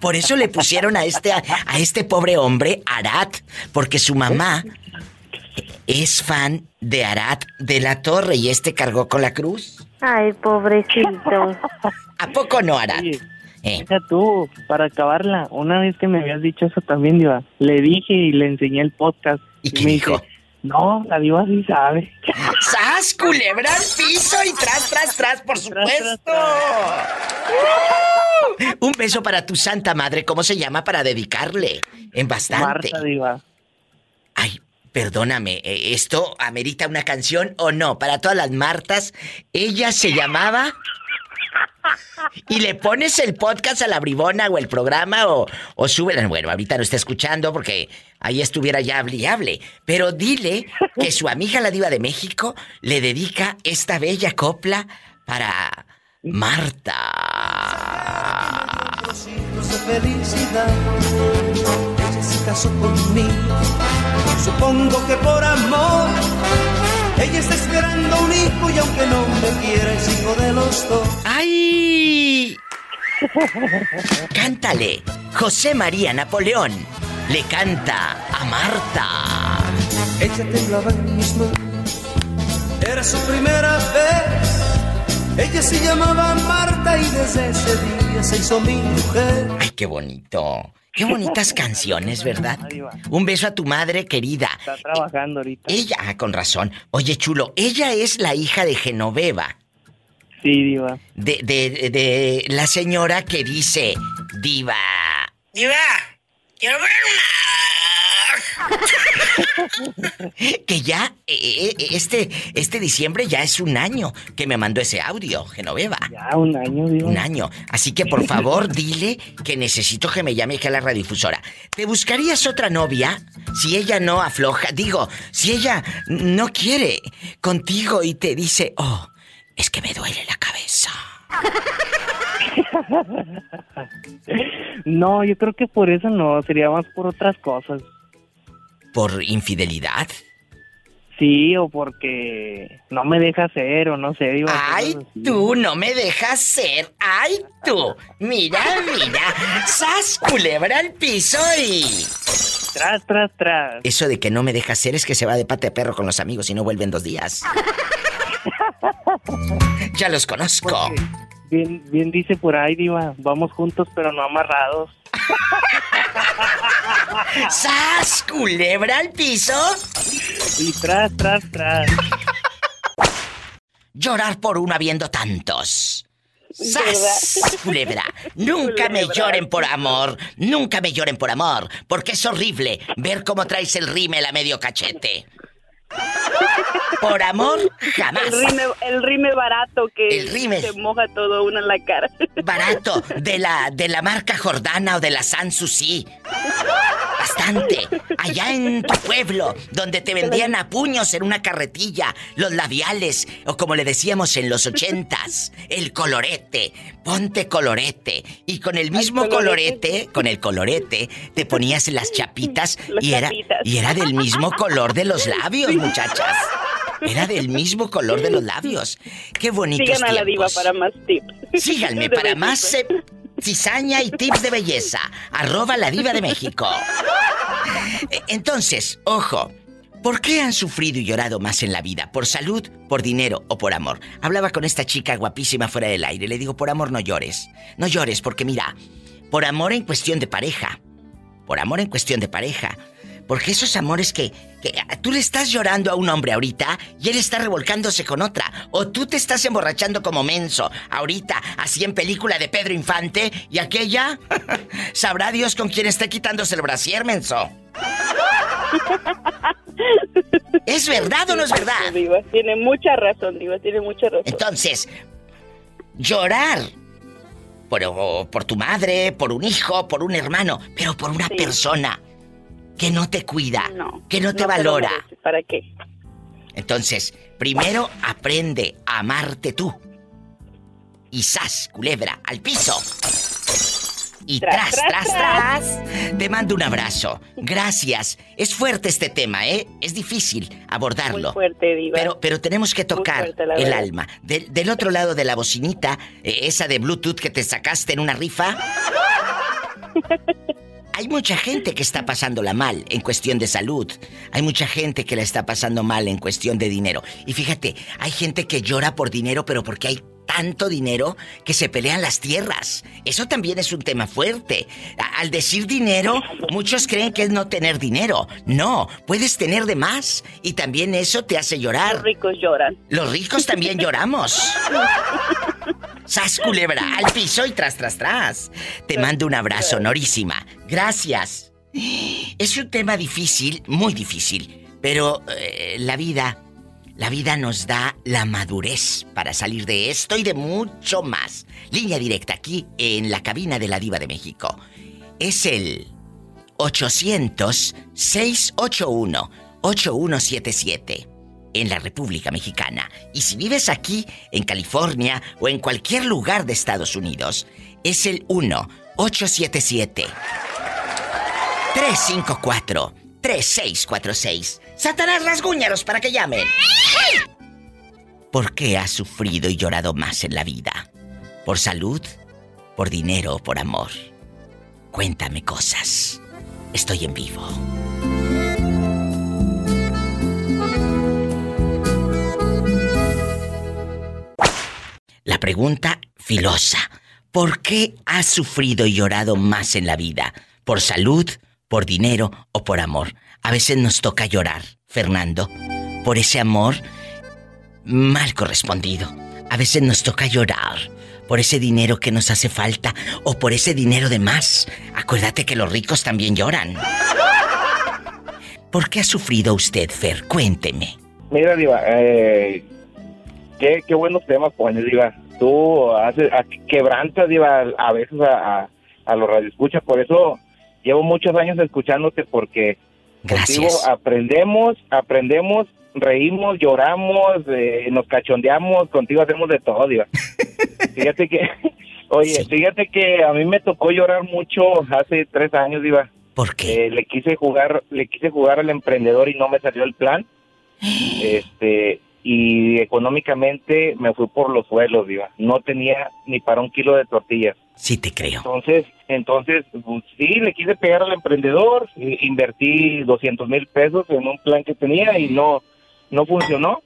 Por eso le pusieron a este, a este pobre hombre Arad, porque su mamá es fan de Arad de la Torre y este cargó con la cruz. Ay, pobrecito. ¿A poco no, Arad? Eh. deja tú, para acabarla, una vez que me habías dicho eso también, Diva, le dije y le enseñé el podcast. ¿Y qué me dijo? no, la Diva sí sabe. ¡Sas, culebra al piso y tras, tras, tras, por supuesto! ¡Uh! Un beso para tu santa madre, ¿cómo se llama para dedicarle? En bastante. Marta, Diva. Ay, perdóname, eh, ¿esto amerita una canción o no? Para todas las Martas, ella se llamaba... Y le pones el podcast a la bribona o el programa o, o súbela. Bueno, ahorita no está escuchando porque ahí estuviera ya hable. Pero dile que su amiga la diva de México le dedica esta bella copla para Marta. Supongo que por amor. Ella está esperando un hijo y aunque no me quiera es hijo de los dos. ¡Ay! Cántale. José María Napoleón le canta a Marta. Ella temblaba en mis manos. Era su primera vez. Ella se llamaba Marta y desde ese día se hizo mi mujer. Ay, qué bonito. Qué bonitas canciones, ¿verdad? Un beso a tu madre querida. Está trabajando ahorita. Ella, ah, con razón. Oye, chulo, ella es la hija de Genoveva. Sí, Diva. De, de, de la señora que dice, diva. Diva, quiero ver que ya, eh, eh, este, este diciembre ya es un año que me mandó ese audio, Genoveva. Ya, un año, Diva. Un año. Así que por favor dile que necesito que me llame aquí a la radiodifusora. ¿Te buscarías otra novia si ella no afloja? Digo, si ella no quiere contigo y te dice, oh, es que me duele la cabeza. No, yo creo que por eso no, sería más por otras cosas. ¿Por infidelidad? Sí, o porque no me deja ser, o no sé. Ay, tú no me dejas ser. Ay, tú. Mira, mira. Sas culebra al piso y. tras, tras, tras. Eso de que no me deja hacer es que se va de pata de perro con los amigos y no vuelve en dos días. ya los conozco. Bien, bien dice por ahí, Diva. Vamos juntos, pero no amarrados. ¡Sas! ¿Culebra al piso? Y tras, tras, tras. Llorar por uno habiendo tantos. ¡Sas! Culebra, nunca me lloren por amor, nunca me lloren por amor, porque es horrible ver cómo traes el rímel a medio cachete. Por amor, jamás. El rime, el rime barato que El rímel. se moja todo uno en la cara. Barato, de la, de la marca Jordana o de la Sanssouci. Bastante. Allá en tu pueblo, donde te vendían a puños en una carretilla, los labiales, o como le decíamos en los ochentas, el colorete. Ponte colorete. Y con el mismo colorete, con el colorete, te ponías las chapitas Las y era, chapitas. y era del mismo color de los labios, muchachas. Era del mismo color de los labios. Qué bonitos Sigan a la diva tiempos. para más tips. Síganme De para belleza. más eh, cizaña y tips de belleza. Arroba la diva de México. Eh, Entonces, ojo. ¿Por qué han sufrido y llorado más en la vida? ¿Por salud, por dinero o por amor? Hablaba con esta chica guapísima fuera del aire. Le digo, por amor no llores. No llores porque mira, por amor en cuestión de pareja. Por amor en cuestión de pareja. Porque esos amores que, que tú le estás llorando a un hombre ahorita y él está revolcándose con otra. O tú te estás emborrachando como menso ahorita, así en película de Pedro Infante y aquella. Sabrá Dios con quién está quitándose el brasier, menso. ¿Es verdad o no es verdad? Diva, tiene mucha razón, Diva, tiene mucha razón. Entonces, llorar por, por tu madre, por un hijo, por un hermano, pero por una persona que no te cuida, que no te no te lo valora. ¿Para qué? Entonces, primero aprende a amarte tú. Y sas, culebra, al piso. Y tras, Tras, tras, Te mando un abrazo. Gracias. Es fuerte este tema, ¿eh? Es difícil abordarlo. Muy fuerte, Diva. Pero, pero tenemos que tocar fuerte, el alma. Del, del otro lado de la bocinita, eh, esa de Bluetooth que te sacaste en una rifa. Hay mucha gente que está pasándola mal en cuestión de salud. Hay mucha gente que la está pasando mal en cuestión de dinero. Y fíjate, hay gente que llora por dinero, pero porque hay tanto dinero que se pelean las tierras. Eso también es un tema fuerte. Al decir dinero, muchos creen que es no tener dinero. No, puedes tener de más. Y también eso te hace llorar. Los ricos lloran. Los ricos también lloramos. Sas culebra, al piso y tras, tras, tras. Te mando un abrazo, honorísima. Gracias. Es un tema difícil, muy difícil, pero eh, la vida, la vida nos da la madurez para salir de esto y de mucho más. Línea directa aquí en la cabina de la Diva de México. Es el 800-681-8177 en la República Mexicana. Y si vives aquí, en California o en cualquier lugar de Estados Unidos, es el 1-877-354-3646. Satanás rasguñaros para que llamen. ¿Por qué has sufrido y llorado más en la vida? ¿Por salud? ¿Por dinero o por amor? Cuéntame cosas. Estoy en vivo. La pregunta filosa. ¿Por qué has sufrido y llorado más en la vida? ¿Por salud, por dinero o por amor? A veces nos toca llorar, Fernando, por ese amor mal correspondido. A veces nos toca llorar por ese dinero que nos hace falta o por ese dinero de más. Acuérdate que los ricos también lloran. ¿Por qué ha sufrido usted, Fer? Cuénteme. Mira, Diva, eh, qué, qué buenos temas pones, Diva. Tú haces, a- quebrantas, Diva, a veces a, a, a los radioescuchas. Por eso llevo muchos años escuchándote porque contigo aprendemos, aprendemos, reímos, lloramos, eh, nos cachondeamos. Contigo hacemos de todo, Diva. fíjate que, oye, fíjate que a mí me tocó llorar mucho hace tres años, Diva. ¿Por qué? le quise jugar, le quise jugar al emprendedor y no me salió el plan. Este, y económicamente me fui por los suelos, diva. No tenía ni para un kilo de tortillas. Sí te creo. Entonces, entonces, pues, sí, le quise pegar al emprendedor, i- invertí 200 mil pesos en un plan que tenía y no, no funcionó.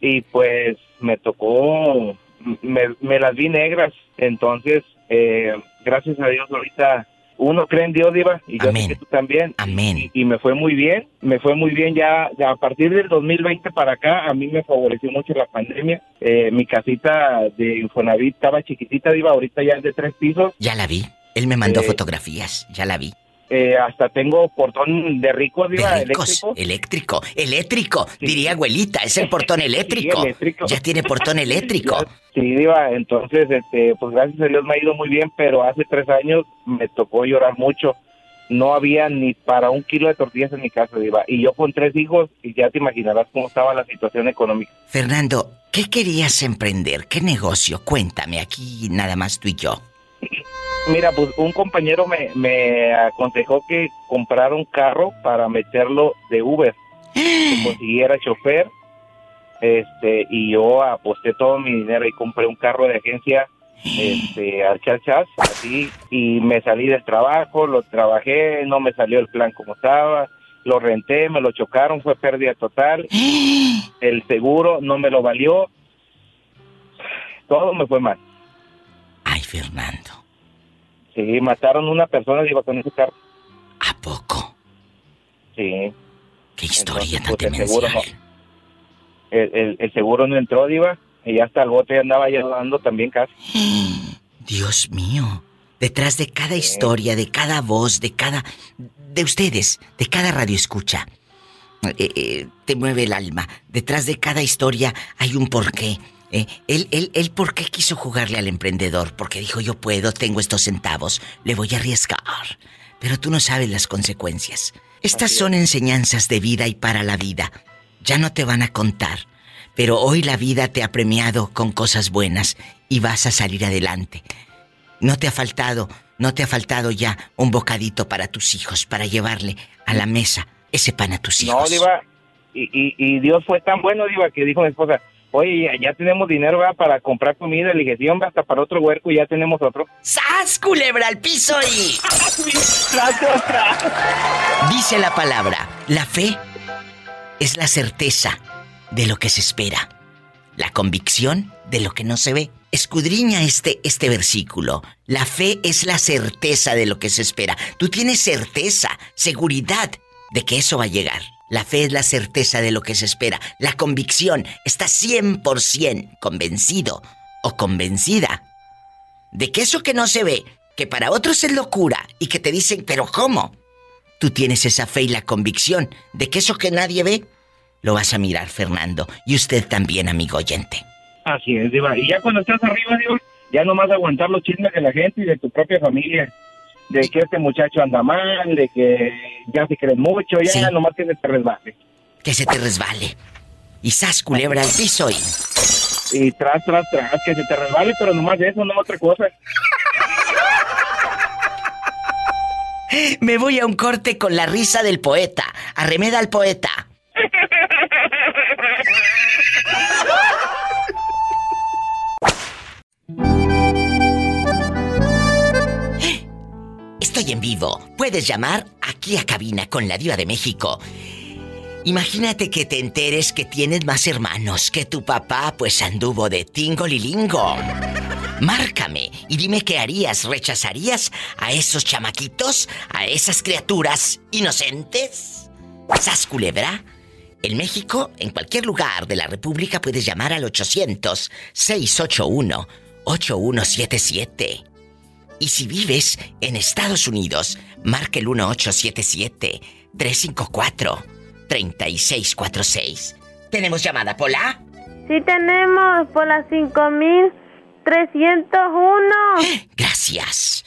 Y pues me tocó, me, me las vi negras. Entonces, eh, gracias a Dios ahorita uno cree en Dios, Diva, y yo sé que tú también. Amén. Y, y me fue muy bien, me fue muy bien ya, ya a partir del 2020 para acá, a mí me favoreció mucho la pandemia. Eh, mi casita de Infonavit estaba chiquitita, Diva, ahorita ya es de tres pisos. Ya la vi. Él me mandó Eh, fotografías, ya la vi. Eh, hasta tengo portón de ricos, Diva, De ricos, eléctrico. eléctrico, eléctrico, diría abuelita, es el portón eléctrico. eléctrico. Ya tiene portón eléctrico. Sí, Diva, entonces, este, pues gracias a Dios me ha ido muy bien, pero hace tres años me tocó llorar mucho. No había ni para un kilo de tortillas en mi casa, Diva. Y yo con tres hijos, y ya te imaginarás cómo estaba la situación económica. Fernando, ¿qué querías emprender? ¿Qué negocio? Cuéntame, aquí nada más tú y yo. Mira, pues un compañero me, me aconsejó que comprara un carro para meterlo de Uber, que consiguiera chofer, este, y yo aposté todo mi dinero y compré un carro de agencia, este, al chas chas, así, y me salí del trabajo, lo trabajé, no me salió el plan como estaba, lo renté, me lo chocaron, fue pérdida total, el seguro no me lo valió, todo me fue mal. Ay, Fernando. Sí, mataron una persona, digo, con ese carro. ¿A poco? Sí. Qué historia tan el seguro, no, el, el- el seguro no entró, Diva, y hasta el bote andaba ya dando también casi. Dios mío. Detrás de cada historia, de cada voz, de cada... De ustedes, de cada radio escucha, eh, eh, te mueve el alma. Detrás de cada historia hay un porqué. Eh, él, él, él, ¿por qué quiso jugarle al emprendedor? Porque dijo, yo puedo, tengo estos centavos, le voy a arriesgar. Pero tú no sabes las consecuencias. Estas son enseñanzas de vida y para la vida. Ya no te van a contar. Pero hoy la vida te ha premiado con cosas buenas y vas a salir adelante. No te ha faltado, no te ha faltado ya un bocadito para tus hijos, para llevarle a la mesa ese pan a tus hijos. No, Diva, y, y, y Dios fue tan bueno, Diva, que dijo mi esposa, oye, ya, tenemos dinero para comprar comida, le hasta para otro huerco y ya tenemos otro. ¡Sas, culebra al piso y... Dice la palabra, la fe es la certeza de lo que se espera, la convicción de lo que no se ve. Escudriña este, este versículo. La fe es la certeza de lo que se espera. Tú tienes certeza, seguridad de que eso va a llegar. La fe es la certeza de lo que se espera. La convicción está 100% convencido o convencida de que eso que no se ve, que para otros es locura y que te dicen, pero ¿cómo? Tú tienes esa fe y la convicción de que eso que nadie ve, lo vas a mirar, Fernando. Y usted también, amigo oyente. Así es. Y ya cuando estás arriba, Diva, ya nomás aguantar los chismes de la gente y de tu propia familia. De que este muchacho anda mal, de que ya se cree mucho, ya Sí. nomás que se te resbale. Que se te resbale. Y sas culebra al piso y... Y tras, tras, tras, que se te resbale, pero nomás de eso, no otra cosa. Me voy a un corte con la risa del poeta. Arremeda al poeta. Estoy en vivo. Puedes llamar aquí a cabina con la diva de México. Imagínate que te enteres que tienes más hermanos, que tu papá pues anduvo de tingolilingo. Márcame y dime qué harías, ¿rechazarías a esos chamaquitos, a esas criaturas inocentes? ¿Sas culebra? En México, en cualquier lugar de la República puedes llamar al 800-681-8177. Y si vives en Estados Unidos, marca el 1877-354-3646. ¿Tenemos llamada, Pola? Sí tenemos por las 5301. Gracias.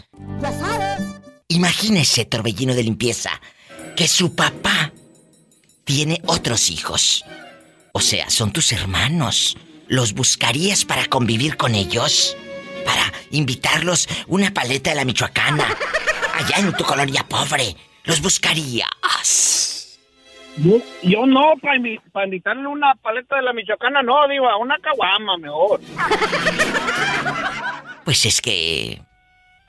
Imagínese, torbellino de limpieza, que su papá tiene otros hijos. O sea, son tus hermanos. ¿Los buscarías para convivir con ellos? Para invitarlos una paleta de la Michoacana. Allá en tu colonia pobre. ¿Los buscarías? Yo, yo no, para invitarle una paleta de la michoacana, no, diva, una caguama mejor. Pues es que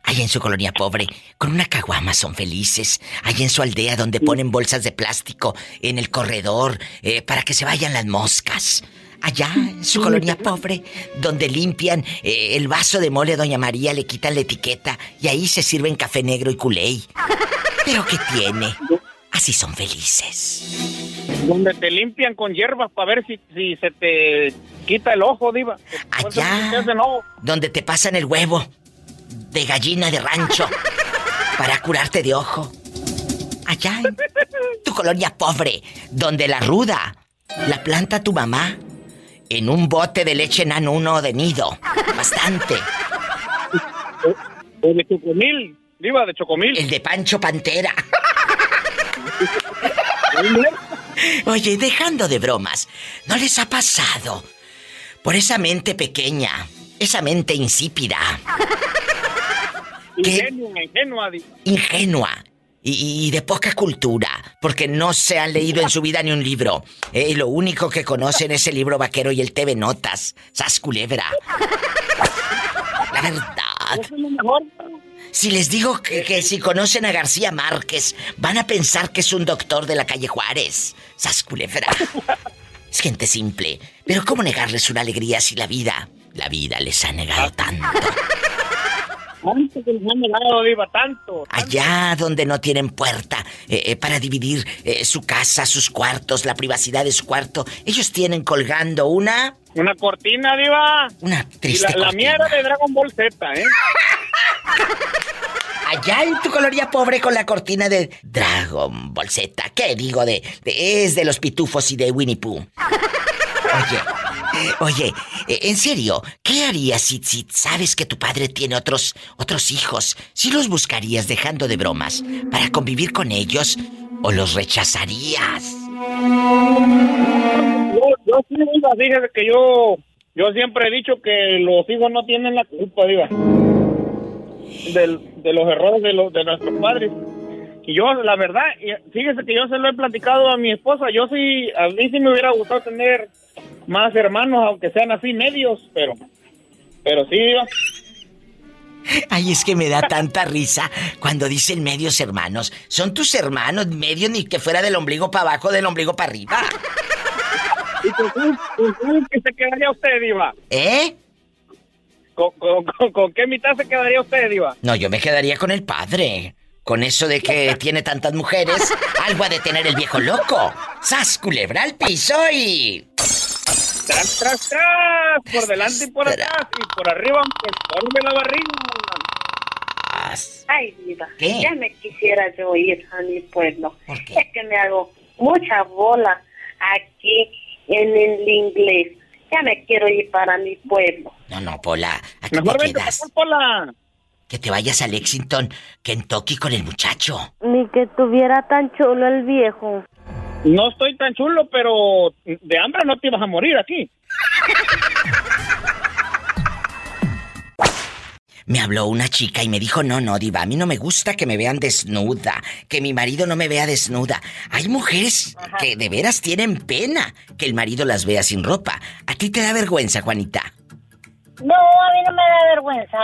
Allá en su colonia pobre, con una caguama son felices. Allá en su aldea donde ponen bolsas de plástico en el corredor eh, para que se vayan las moscas. Allá en su colonia pobre, donde limpian eh, el vaso de mole a Doña María, le quitan la etiqueta y ahí se sirven café negro y culé. Pero ¿qué tiene? Así son felices. Donde te limpian con hierbas para ver si, si se te quita el ojo, diva. Allá, donde te pasan el huevo de gallina de rancho para curarte de ojo. Allá en tu colonia pobre, donde la ruda la planta tu mamá en un bote de leche nanuno de nido. Bastante. O de chocomil, viva de chocomil. El de Pancho Pantera. Oye, dejando de bromas, ¿no les ha pasado por esa mente pequeña, esa mente insípida? Ingenua, ingenua. Ingenua. Y, de poca cultura, porque no se han leído en su vida ni un libro. Eh, lo único que conocen es el libro vaquero y el TV Notas. Sas culebra. La verdad. Si les digo que, que, si conocen a García Márquez, van a pensar que es un doctor de la calle Juárez. Sas culebra. Es gente simple. Pero ¿cómo negarles una alegría si la vida, la vida les ha negado tanto? Tanto que les han negado, Diva, tanto, Allá donde no tienen puerta eh, eh, para dividir eh, su casa, sus cuartos, la privacidad de su cuarto, ellos tienen colgando una... Una cortina, Diva. Una triste la, cortina. La mía de Dragon Ball Z, ¿eh? Allá en tu colonia pobre con la cortina de Dragon Ball Z. ¿Qué digo de, de es de los pitufos y de Winnie Pooh? Oye, Oye, eh, en serio, ¿qué harías si, si, sabes que tu padre tiene otros otros hijos? ¿Si los buscarías dejando de bromas para convivir con ellos o los rechazarías? Yo, yo sí, diva, fíjese que yo yo siempre he dicho que los hijos no tienen la culpa, diva, del, de los errores de los de nuestros padres. Y yo, la verdad, fíjese que yo se lo he platicado a mi esposa. Yo sí, a mí sí me hubiera gustado tener más hermanos, aunque sean así medios, pero, pero sí, yo. Ay, es que me da tanta risa cuando dicen medios hermanos. Son tus hermanos, medios ni que fuera del ombligo para abajo, del ombligo para arriba. ¿Y con, qué se quedaría usted, Diva? ¿Eh? ¿Con, con, con qué mitad se quedaría usted, Diva? No, yo me quedaría con el padre. Con eso de que tiene tantas mujeres, algo ha de tener el viejo loco. ¡Sas, culebra al piso y... ¡Tras, tras, tras! Por delante y por atrás y por arriba, por de la barriga. Ay, vida, ya me quisiera yo ir a mi pueblo. Es que me hago mucha bola aquí en el inglés. Ya me quiero ir para mi pueblo. No, no, Pola, aquí Mejor te vente quedas. por Pola. Que te vayas a Lexington, Kentucky con el muchacho. Ni que tuviera tan chulo el viejo. No estoy tan chulo, pero de hambre no te ibas a morir aquí. Me habló una chica y me dijo, no, no, diva, a mí no me gusta que me vean desnuda, que mi marido no me vea desnuda. Hay mujeres que de veras tienen pena que el marido las vea sin ropa. ¿A ti te da vergüenza, Juanita? No, a mí no me da vergüenza.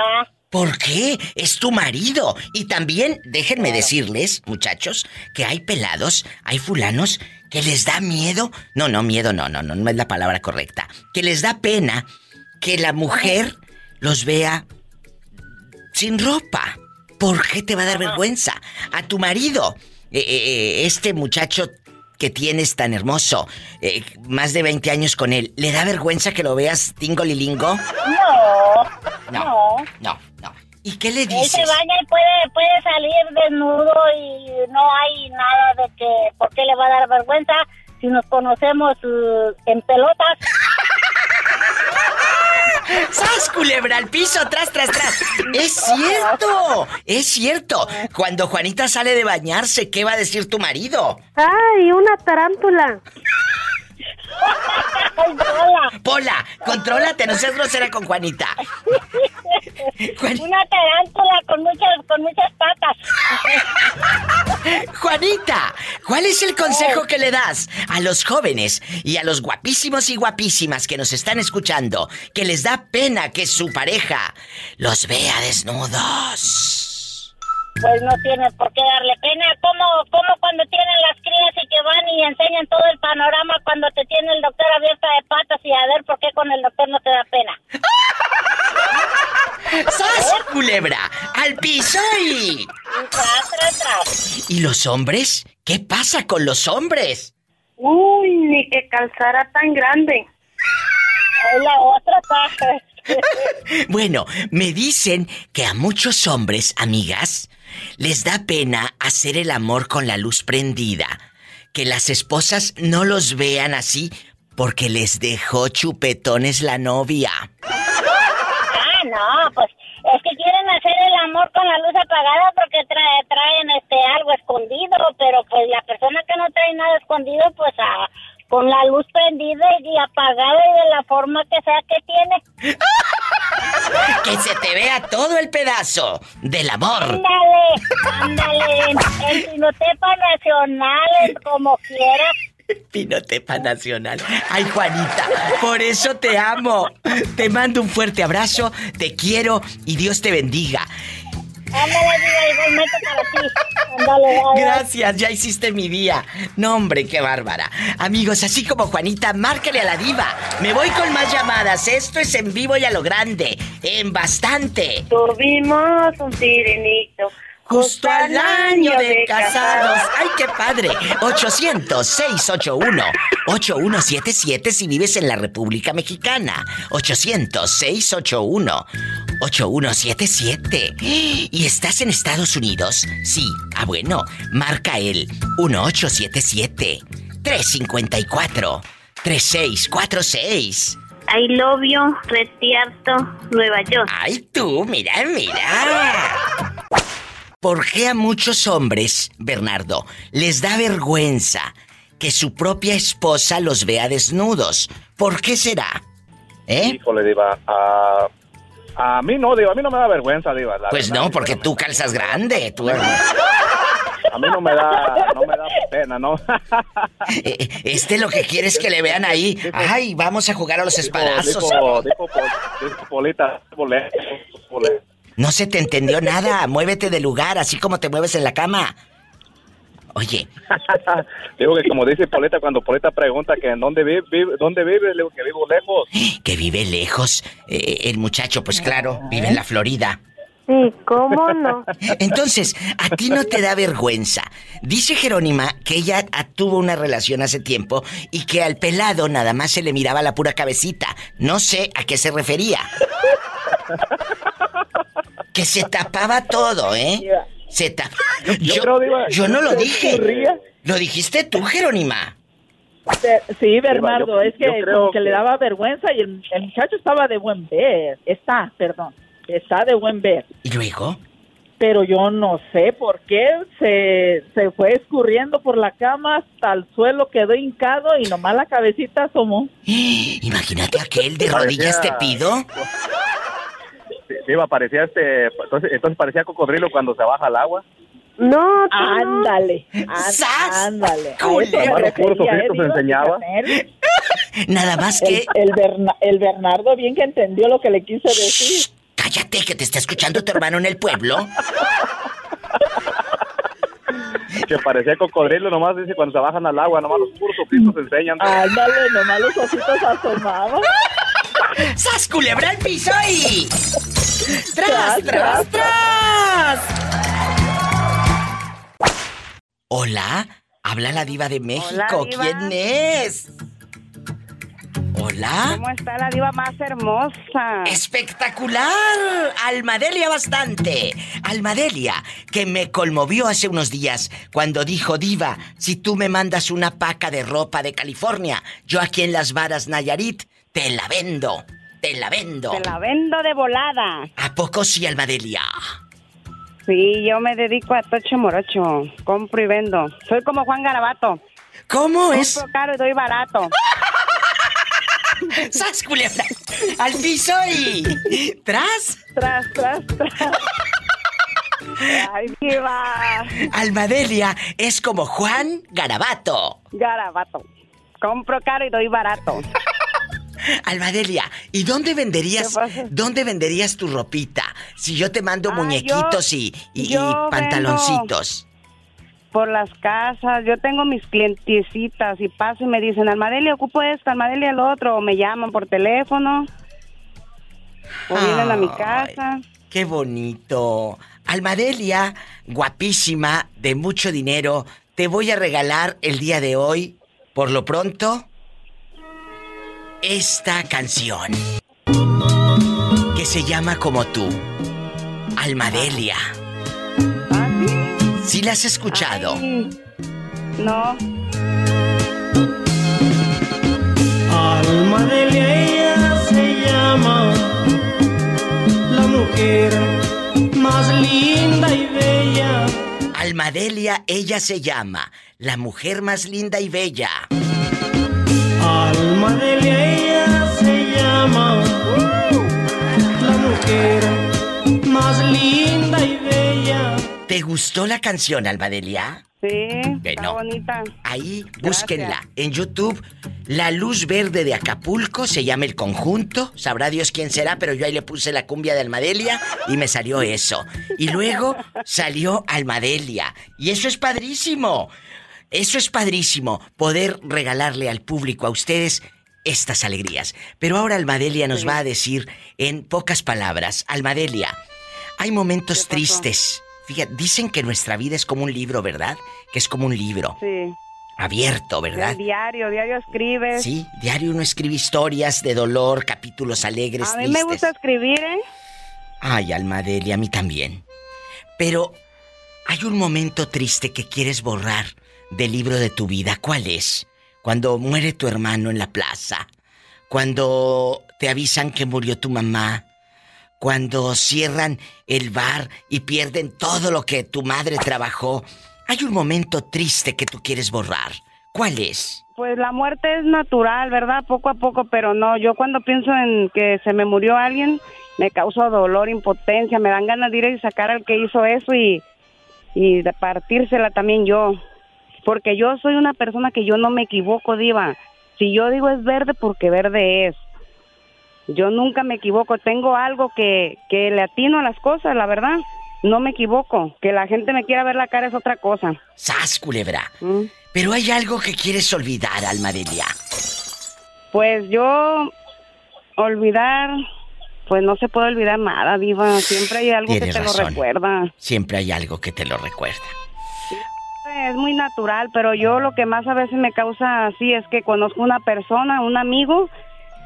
¿Por qué? Es tu marido. Y también, déjenme decirles, muchachos, que hay pelados, hay fulanos que les da miedo. No, no, miedo, no, no, no, no es la palabra correcta. Que les da pena que la mujer los vea sin ropa. ¿Por qué te va a dar vergüenza? A tu marido, eh, eh, eh, este muchacho que tienes tan hermoso, eh, más de 20 años con él, ¿le da vergüenza que lo veas tingolilingo? No, No, no. no, no. ¿Y qué le Él dices? se baña y puede, puede salir desnudo y no hay nada de que... ¿Por qué le va a dar vergüenza si nos conocemos uh, en pelotas? ¡Sas, culebra al piso! ¡Tras, tras, tras! ¡Es cierto! ¡Es cierto! Cuando Juanita sale de bañarse, ¿qué va a decir tu marido? ¡Ay, una tarántula! Pola. Pola, contrólate, no seas grosera con Juanita. Una tarántula con muchas, con muchas patas. Juanita, ¿cuál es el consejo que le das a los jóvenes y a los guapísimos y guapísimas que nos están escuchando, que les da pena que su pareja los vea desnudos? Pues no tiene por qué darle pena. ¿Cómo, cómo cuando tienen las crías y que van y enseñan todo el panorama cuando te tiene el doctor abierta de patas y a ver por qué con el doctor no te da pena? ¡Sas, culebra! ¡Al piso y... Tras, tras, tras. ¿Y los hombres? ¿Qué pasa con los hombres? Uy, ni que calzara tan grande. La otra paja. Bueno, me dicen que a muchos hombres, amigas, les da pena hacer el amor con la luz prendida. Que las esposas no los vean así porque les dejó chupetones la novia. Ah, no, pues es que quieren hacer el amor con la luz apagada porque trae, traen este algo escondido, pero pues la persona que no trae nada escondido, pues a, con la luz prendida y apagada y de la forma que sea que tiene. Que se te vea todo el pedazo del amor. Ándale, ándale, en Pinotepa Nacional, en como quiera. Pinotepa Nacional. Ay, Juanita, por eso te amo. Te mando un fuerte abrazo, te quiero y Dios te bendiga. Ándale, diga, igualmente para ti. Ándale. Gracias, ya hiciste mi día. No, hombre, qué bárbara. Amigos, así como Juanita, márcale a la diva. Me voy con más llamadas. Esto es en vivo y a lo grande. En bastante. Tuvimos un sirenito. Justo al año de casados. ¡Ay, qué padre! 800-681-8177 si vives en la República Mexicana. 800-681-8177. ¿Y estás en Estados Unidos? Sí. Ah, bueno. Marca el 1877-354-3646. I love you, Retierto, Nueva York. ¡Ay, tú! ¡Mira, mira! ¿Por qué a muchos hombres, Bernardo, les da vergüenza que su propia esposa los vea desnudos? ¿Por qué será? ¿Eh? Híjole, Diva. A, a mí no, Diva. A mí no me da vergüenza, la Pues verdad. no, porque tú calzas grande. Tú... A mí no me da, no me da pena, ¿no? Este lo que quiere es que le vean ahí. Ay, vamos a jugar a los espadazos. No se te entendió nada. Muévete de lugar, así como te mueves en la cama. Oye, Digo que como dice Poleta, cuando Poleta pregunta que en dónde vive, vive- dónde vive, le digo que vivo lejos. que vive lejos. Eh, el muchacho, pues claro, vive en la Florida. Sí, ¿cómo no? Entonces, a ti no te da vergüenza. Dice Jerónima que ella ah, tuvo una relación hace tiempo y que al pelado nada más se le miraba la pura cabecita. No sé a qué se refería. Que se tapaba todo, ¿eh? Se tapaba. Yo, yo no lo ¿Se dije. Lo dijiste tú, Jerónima. Sí, Bernardo, yo- es que como que, le daba vergüenza y el, el muchacho estaba de buen ver. Está, perdón. Está de buen ver. ¿Y luego? Pero yo no sé por qué se, se fue escurriendo por la cama hasta el suelo, quedó hincado y nomás la cabecita asomó. Imagínate aquel de rodillas te pido. Sí, Diva, parecía este, entonces, entonces parecía cocodrilo cuando se baja al agua. No, ándale. Ándale. A eso me Nomás los puros refería, ojitos ¿eh, Diva? enseñaba. Nada más El, que. el, Berna- el Bernardo bien que entendió lo que le quise decir. Cállate, que te está escuchando tu hermano en el pueblo. Que parecía cocodrilo, nomás dice cuando se bajan al agua, nomás los puros ojitos enseñan. Ándale, nomás los ojitos asomaban. ¡Sas, culebra al piso y... ¡Tras, tras, tras! Hola, habla la diva de México. diva. ¿Quién es? Hola. ¿Cómo está la diva más hermosa? ¡Espectacular! Almadelia bastante. Almadelia, que me conmovió hace unos días cuando dijo, Diva, si tú me mandas una paca de ropa de California, yo aquí en Las Varas, Nayarit, te la vendo. Te la vendo. Te la vendo de volada. ¿A poco sí, Almadelia? Sí, yo me dedico a tocho morocho. Compro y vendo. Soy como Juan Garabato. ¿Cómo es? Compro caro y doy barato. ¡Sas, culebra! ¡Al piso y... ¡Tras! Tras, tras, tras. Ay, diva. Almadelia es como Juan Garabato. Garabato. Compro caro y doy barato. Almadelia, ¿y dónde venderías, dónde venderías tu ropita? Si yo te mando Ah, muñequitos yo- y, y- pantaloncitos. Por las casas, yo tengo mis clientecitas y paso y me dicen, Almadelia, ocupo esto, Almadelia lo otro, o me llaman por teléfono, o vienen a mi casa. ¡Qué bonito! Almadelia, guapísima, de mucho dinero, te voy a regalar el día de hoy, por lo pronto, esta canción. Que se llama como tú. Almadelia. ¿Sí la has escuchado? No. Alma de ella se llama la mujer más linda y bella. Almadelia, ella se llama, la mujer más linda y bella. Alma de ella se llama la mujer más linda y bella. ¿Te gustó la canción, Almadelia? Sí, está bonita. Ahí, búsquenla. En YouTube, La Luz Verde de Acapulco, se llama el conjunto. Sabrá Dios quién será, pero yo ahí le puse la cumbia de Almadelia y me salió eso. Y luego salió Almadelia. Y eso es padrísimo. Eso es padrísimo, poder regalarle al público, a ustedes, estas alegrías. Pero ahora Almadelia nos va a decir en pocas palabras, Almadelia, hay momentos tristes. Fíjate, dicen que nuestra vida es como un libro, ¿verdad? Que es como un libro Sí. abierto, ¿verdad? El diario, diario escribes. Sí, diario uno escribe historias de dolor, capítulos alegres, A mí tristes. me gusta escribir, ¿eh? Ay, Almadelia, a mí también. Pero hay un momento triste que quieres borrar del libro de tu vida. ¿Cuál es? Cuando muere tu hermano en la plaza. Cuando te avisan que murió tu mamá. Cuando cierran el bar y pierden todo lo que tu madre trabajó. Hay un momento triste que tú quieres borrar. ¿Cuál es? Pues la muerte es natural, ¿verdad? Poco a poco, pero no. Yo cuando pienso en que se me murió alguien, me causa dolor, impotencia, me dan ganas de ir y sacar al que hizo eso y, y de partírsela también yo. Porque yo soy una persona que yo no me equivoco, diva. Si yo digo es verde, porque verde es. Yo nunca me equivoco. Tengo algo que, que le atino a las cosas, la verdad. No me equivoco. Que la gente me quiera ver la cara es otra cosa. ¡Sas, culebra! Pero hay algo que quieres olvidar, Almadelia. Pues yo olvidar, pues no se puede olvidar nada, diva. Siempre hay algo Tienes que te lo recuerda. Siempre hay algo que te lo recuerda. Es muy natural, pero yo lo que más a veces me causa así es que conozco una persona, un amigo,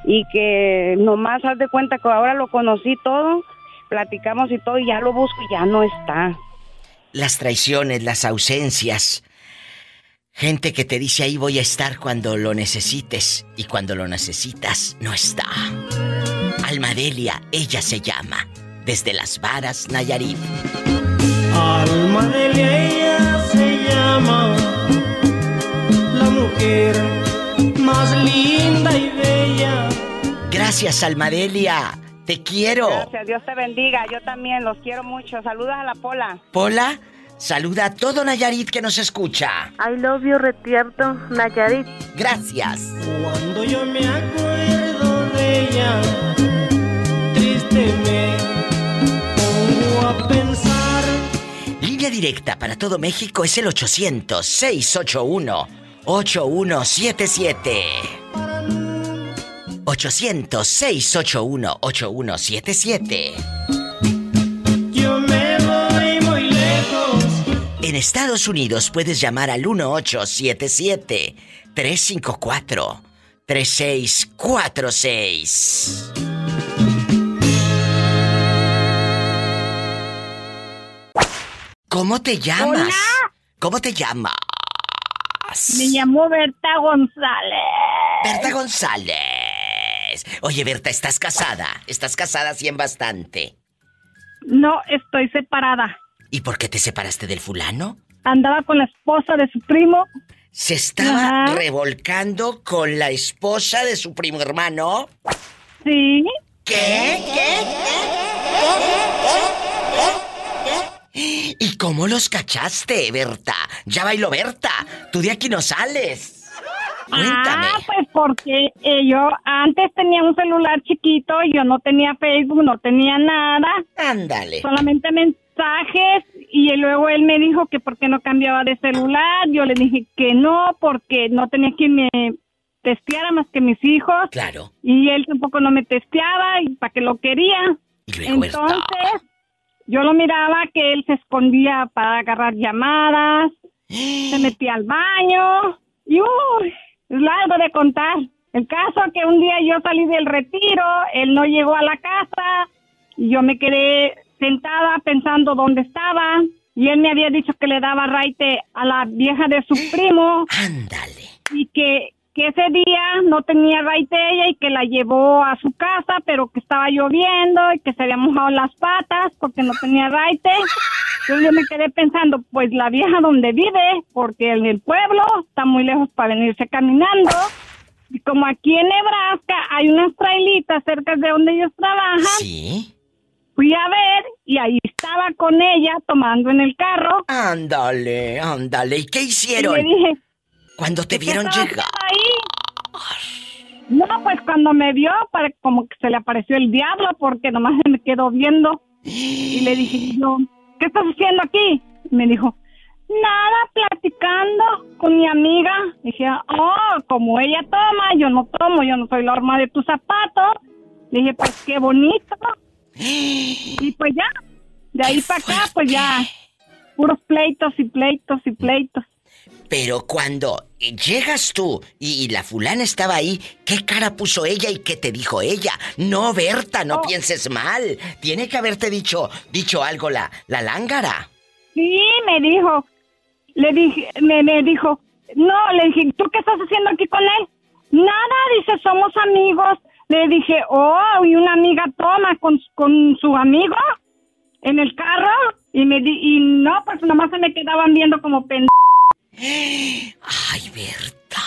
y que nomás haz de cuenta que ahora lo conocí todo, platicamos y todo, y ya lo busco y ya no está. Las traiciones, las ausencias. Gente que te dice ahí voy a estar cuando lo necesites y cuando lo necesitas no está. Almadelia, ella se llama. Desde las varas, Nayarit. Alma de ella se llama la mujer más linda y bella. Gracias, Almadelia. Te quiero. Gracias, Dios te bendiga, yo también los quiero mucho. Saludos a la Pola. Pola, saluda a todo Nayarit que nos escucha. I love you, retierto, Nayarit. Gracias. Cuando yo me acuerdo de ella, triste me pongo a pensar. Línea directa para todo México es el 800-681-8177. 800-681-8177. Yo me voy muy lejos. En Estados Unidos puedes llamar al 1877-354-3646. ¿Cómo te llamas? Hola. ¿Cómo te llamas? Me llamo Berta González. Berta González. Oye, Berta, ¿estás casada? ¿Estás casada sí en bastante? No, estoy separada. ¿Y por qué te separaste del fulano? Andaba con la esposa de su primo. se estaba Ajá. revolcando con la esposa de su primo hermano. Sí. ¿Qué? ¿Y cómo los cachaste, Berta? Ya bailó Berta. Tú de aquí no sales. Cuéntame. Ah, pues porque eh, yo antes tenía un celular chiquito, yo no tenía Facebook, no tenía nada. Ándale. Solamente mensajes y luego él me dijo que por qué no cambiaba de celular. Yo le dije que no, porque no tenía quien me testeara más que mis hijos. Claro. Y él tampoco no me testeaba y para que lo quería. luego está. Entonces, yo lo miraba que él se escondía para agarrar llamadas, se metía al baño y uy, es largo de contar. El caso que un día yo salí del retiro, él no llegó a la casa y yo me quedé sentada pensando dónde estaba y él me había dicho que le daba raite a la vieja de su primo. Ándale. Y que, que ese día no tenía raite ella y que la llevó a su casa, pero que estaba lloviendo y que se había mojado las patas porque no tenía raite. Entonces yo me quedé pensando, pues la vieja donde vive, porque en el pueblo está muy lejos para venirse caminando. Y como aquí en Nebraska hay unas trailitas cerca de donde ellos trabajan, Sí. fui a ver y ahí estaba con ella tomando en el carro. Ándale, ándale. ¿Y qué Y hicieron? le dije, Cuando te ¿qué vieron llegar. ahí? No, pues cuando me vio, como que se le apareció el diablo porque nomás se me quedó viendo. Y le dije yo, ¿qué estás haciendo aquí? Y me dijo, nada, platicando con mi amiga. Dije, oh, como ella toma, yo no tomo, yo no soy la horma de tu zapato. Le dije, pues qué bonito. Y pues ya, de ahí para acá, pues ya, puros pleitos y pleitos y pleitos. Pero cuando llegas tú y, y la fulana estaba ahí, ¿qué cara puso ella y qué te dijo ella? No, Berta, Oh. no pienses mal. Tiene que haberte dicho, dicho algo la, la lángara. Sí, me dijo. Le dije, me, me dijo, no, le dije, ¿tú qué estás haciendo aquí con él? Nada, dice, somos amigos. Le dije, oh, y una amiga toma con, con su amigo en el carro. Y me di, y no, pues nomás se me quedaban viendo como pendejo. Ay, Berta.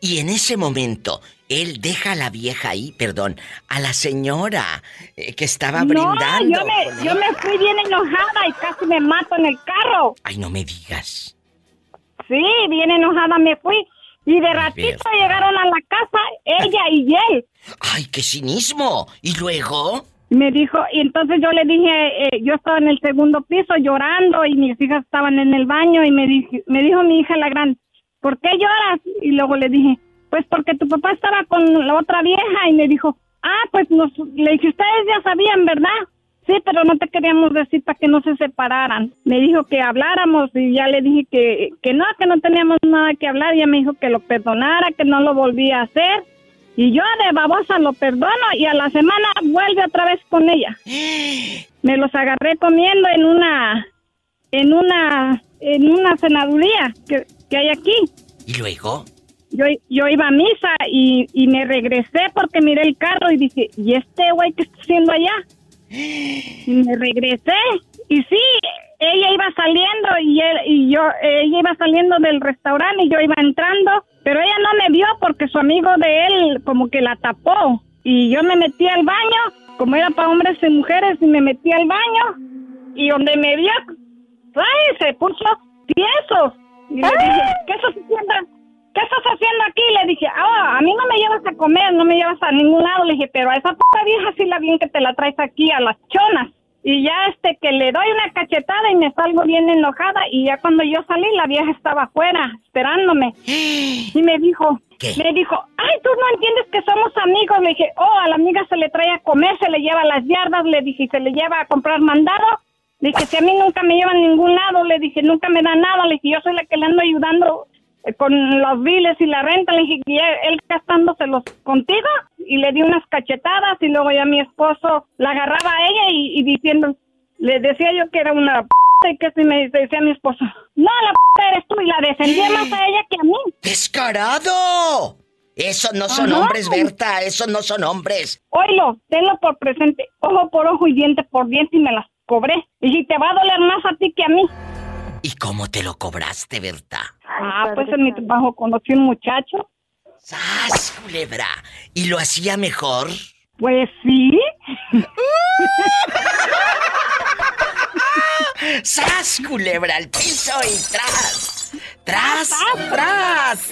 Y en ese momento, él deja a la vieja ahí, perdón, a la señora eh, que estaba No, brindando. yo me, yo me fui bien enojada y casi me mato en el carro. Ay, no me digas. Sí, bien enojada me fui. Y de ratito Berta. llegaron a la casa ella y él. Ay, qué cinismo. ¿Y luego? Me dijo, y entonces yo le dije, eh, yo estaba en el segundo piso llorando y mis hijas estaban en el baño y me, dije, me dijo mi hija la gran, ¿por qué lloras? Y luego le dije, pues porque tu papá estaba con la otra vieja y me dijo, ah, pues nos, le dije, ustedes ya sabían, ¿verdad? Sí, pero no te queríamos decir para que no se separaran. Me dijo que habláramos y ya le dije que, que no, que no teníamos nada que hablar. Ya me dijo que lo perdonara, que no lo volvía a hacer. Y yo de babosa lo perdono y a la semana vuelve otra vez con ella. Me los agarré comiendo en una, en una, en una cenaduría que, que hay aquí. ¿Y luego? Yo, yo iba a misa y, y me regresé porque miré el carro y dije, ¿y este güey qué está haciendo allá? Y me regresé y sí, ella iba saliendo y, él, y yo, ella iba saliendo del restaurante y yo iba entrando, pero ella no me vio porque su amigo de él como que la tapó y yo me metí al baño, como era para hombres y mujeres, y me metí al baño y donde me vio, ay, se puso tieso. Y le dije, ¿qué estás haciendo? ¿Qué estás haciendo aquí? Le dije, ah, a mí no me llevas a comer, no me llevas a ningún lado. Le dije, pero a esa puta vieja sí la bien que te la traes aquí a las chonas. Y ya este que le doy una cachetada y me salgo bien enojada y ya cuando yo salí la vieja estaba afuera esperándome. Y me dijo, me dijo, ay, tú no entiendes que somos amigos. Le dije, oh, a la amiga se le trae a comer, se le lleva las yardas, le dije, se le lleva a comprar mandado. Le dije, si a mí nunca me llevan a ningún lado, le dije, nunca me da nada. Le dije, yo soy la que le ando ayudando con los biles y la renta. Le dije, y él, gastándoselos contigo. Y le di unas cachetadas y luego ya mi esposo la agarraba a ella y, y diciendo, le decía yo que era una p y que si me decía mi esposo, no, la p eres tú y la defendía más a ella que a mí. ¡Descarado! Esos no son Ajá. hombres, Berta, esos no son hombres. Oilo, tenlo por presente, ojo por ojo y diente por diente y me las cobré. Y si te va a doler más a ti que a mí. ¿Y cómo te lo cobraste, Berta? Ah, pues en mi trabajo conocí un muchacho. ¡Sas, culebra! ¿Y lo hacía mejor? Pues sí. ¡Sas, culebra al piso y tras! ¡Tras, tras!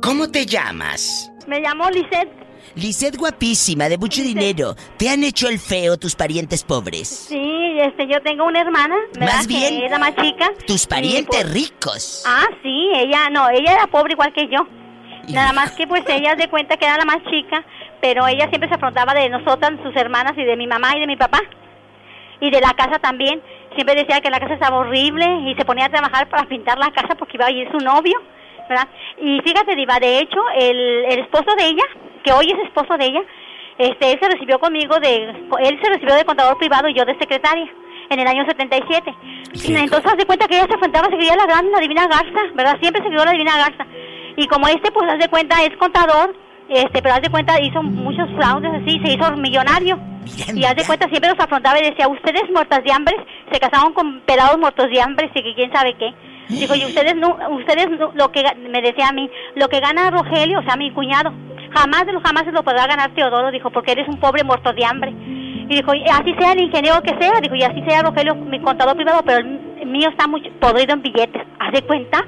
¿Cómo te llamas? Me llamo Lisette. Lisette guapísima, de mucho dinero. ¿Te han hecho el feo tus parientes pobres? Sí, este, yo tengo una hermana, ¿verdad? Más bien, Que es la más chica. Tus parientes pues, ricos. Ah, sí, ella, no, ella era pobre igual que yo. Nada más que pues ella de cuenta que era la más chica, pero ella siempre se afrontaba de nosotras, sus hermanas y de mi mamá y de mi papá. Y de la casa también. Siempre decía que la casa estaba horrible y se ponía a trabajar para pintar la casa porque iba a ir su novio, ¿verdad? Y fíjate, Diva, de hecho, el, el esposo de ella, que hoy es esposo de ella, este, él se recibió conmigo de, él se recibió de contador privado y yo de secretaria en el año 77. Y entonces haz de cuenta que ella se enfrentaba, se creía la gran, la divina Garza, ¿verdad? Siempre se creó la divina Garza. Y como este, pues haz de cuenta, es contador, este, pero haz de cuenta, hizo muchos fraudes así, se hizo millonario. Y haz de cuenta, siempre los afrontaba y decía, ustedes muertas de hambre, se casaron con pelados muertos de hambre, y que quién sabe qué. Dijo, y ustedes no, ustedes no- lo que, me decía a mí, lo que gana Rogelio, o sea, mi cuñado, jamás de los jamás se lo podrá ganar Teodoro, dijo, porque eres un pobre muerto de hambre. Y dijo, y así sea el ingeniero que sea, dijo, y así sea Rogelio, mi contador privado, pero el mío está muy podrido en billetes. ¿Haz de cuenta?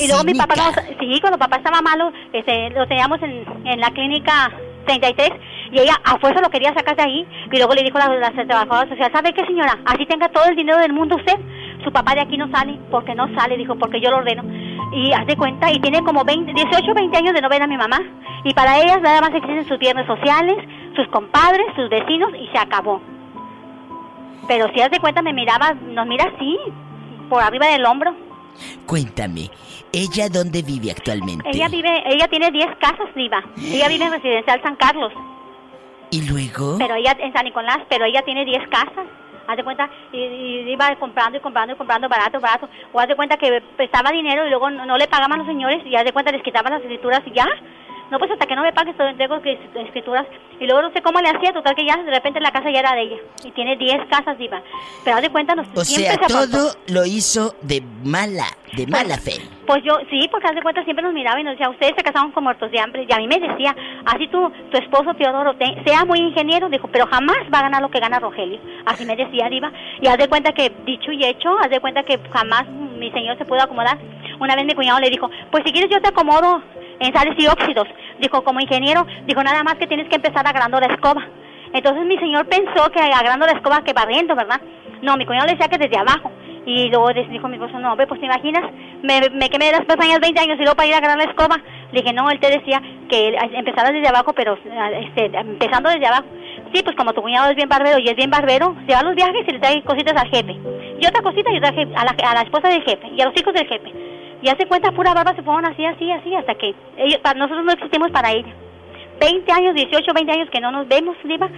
y luego mi papá, nos- sí, cuando papá estaba malo, este, lo teníamos en, en la clínica 33 y ella a fuerza lo quería sacar de ahí y luego le dijo a la, la trabajadora social, ¿sabe qué señora? Así tenga todo el dinero del mundo usted, su papá de aquí no sale, porque no sale, dijo, porque yo lo ordeno. Y haz de cuenta, y tiene como 20, 18, 20 años de no ver a mi mamá. Y para ellas nada más existen sus viernes sociales, sus compadres, sus vecinos y se acabó. Pero si haz de cuenta me miraba, nos mira así, por arriba del hombro. Cuéntame, ¿ella dónde vive actualmente? Ella vive, ella tiene 10 casas, Diva. Ella vive en Residencial San Carlos, ¿Y luego? pero ella en San Nicolás, pero ella tiene 10 casas. Haz de cuenta, y, iba comprando y comprando y comprando barato, barato. O haz de cuenta que prestaba dinero y luego no, no le pagaban los señores y haz de cuenta les quitaban las escrituras y ya. No, pues hasta que no me pagues, te entrego escrituras. Y luego no sé cómo le hacía, total que ya de repente la casa ya era de ella. Y tiene 10 casas, Diva. Pero haz de cuenta, nos, O siempre sea, se todo lo hizo de mala, de mala fe. Pues yo, sí, porque haz de cuenta siempre nos miraba y nos decía, ustedes se casaron con muertos de hambre. Y a mí me decía, así tu, tu esposo Teodoro te- sea muy ingeniero, dijo, pero jamás va a ganar lo que gana Rogelio. Así me decía Diva. Y haz de cuenta que, dicho y hecho, haz de cuenta que jamás mi señor se pudo acomodar. Una vez mi cuñado le dijo, pues si quieres yo te acomodo en sales y óxidos. Dijo, como ingeniero, dijo, nada más que tienes que empezar agarrando la escoba. Entonces mi señor pensó que agarrando la escoba que barriendo, ¿verdad? No, mi cuñado le decía que desde abajo. Y luego dijo mi esposo, no, hombre, pues te imaginas, me, me quemé las pestañas 20 años y luego para ir a agarrar la escoba. Le dije, no, él te decía que empezara desde abajo, pero este, empezando desde abajo. Sí, pues como tu cuñado es bien barbero y es bien barbero, se va a los viajes y le trae cositas al jefe. Y otra cosita y otra je- a la, a la esposa del jefe y a los hijos del jefe. Y hace cuenta, pura barba se fueron así, así, así, hasta que ellos, para nosotros no existimos para ella. 20 años, 18, 20 años que no nos vemos, Diva,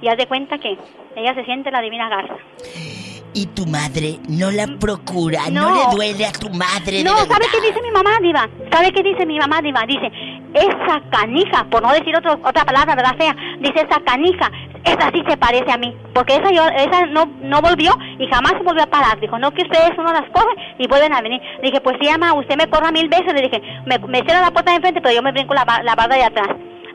y haz de cuenta que ella se siente la divina garza. ¿Y tu madre no la procura? ¿No, No. le duele a tu madre? No? ¿sabe qué dice mi mamá, Diva? ¿Sabe qué dice mi mamá, Diva? Dice, esa canija, por no decir otro- otra palabra, ¿verdad, fea? Dice, esa canija, esa sí se parece a mí. Porque esa yo, esa no, no volvió y jamás se volvió a parar. Dijo, no, que ustedes uno las corre y vuelven a venir. Le dije, pues sí, ama, usted me corra mil veces. Le dije, me, me cierra la puerta de enfrente, pero yo me brinco la, la barda de atrás.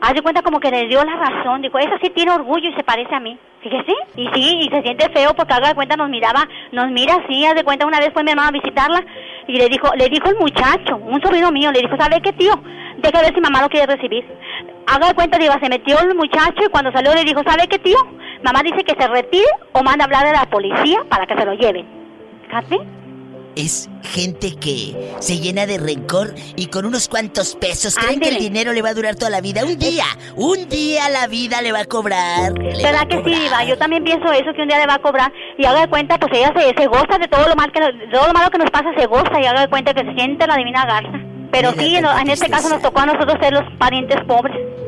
Haz de cuenta como que le dio la razón. Dijo, esa sí tiene orgullo y se parece a mí. Fíjese. Y sí, y se siente feo porque haga de cuenta nos miraba, nos mira así, haz de cuenta una vez fue mi hermano a visitarla y le dijo, le dijo el muchacho, un sobrino mío, le dijo, ¿sabe qué tío? Deja ver si mamá lo quiere recibir. Haga de cuenta, digo, se metió el muchacho y cuando salió le dijo, ¿sabe qué tío? Mamá dice que se retire o manda a hablar de la policía para que se lo lleven. Fíjate. Es gente que se llena de rencor y con unos cuantos pesos creen que el dinero le va a durar toda la vida. Un día, un día la vida le va a cobrar. a ¿Verdad que sí. Diva? Yo también pienso eso, que un día le va a cobrar y haga de cuenta, pues ella se, se goza de todo lo, mal que, todo lo malo que nos pasa, se goza y haga de cuenta que se siente la divina garza. Pero Mira, sí, en, en este caso nos tocó a nosotros ser los parientes pobres.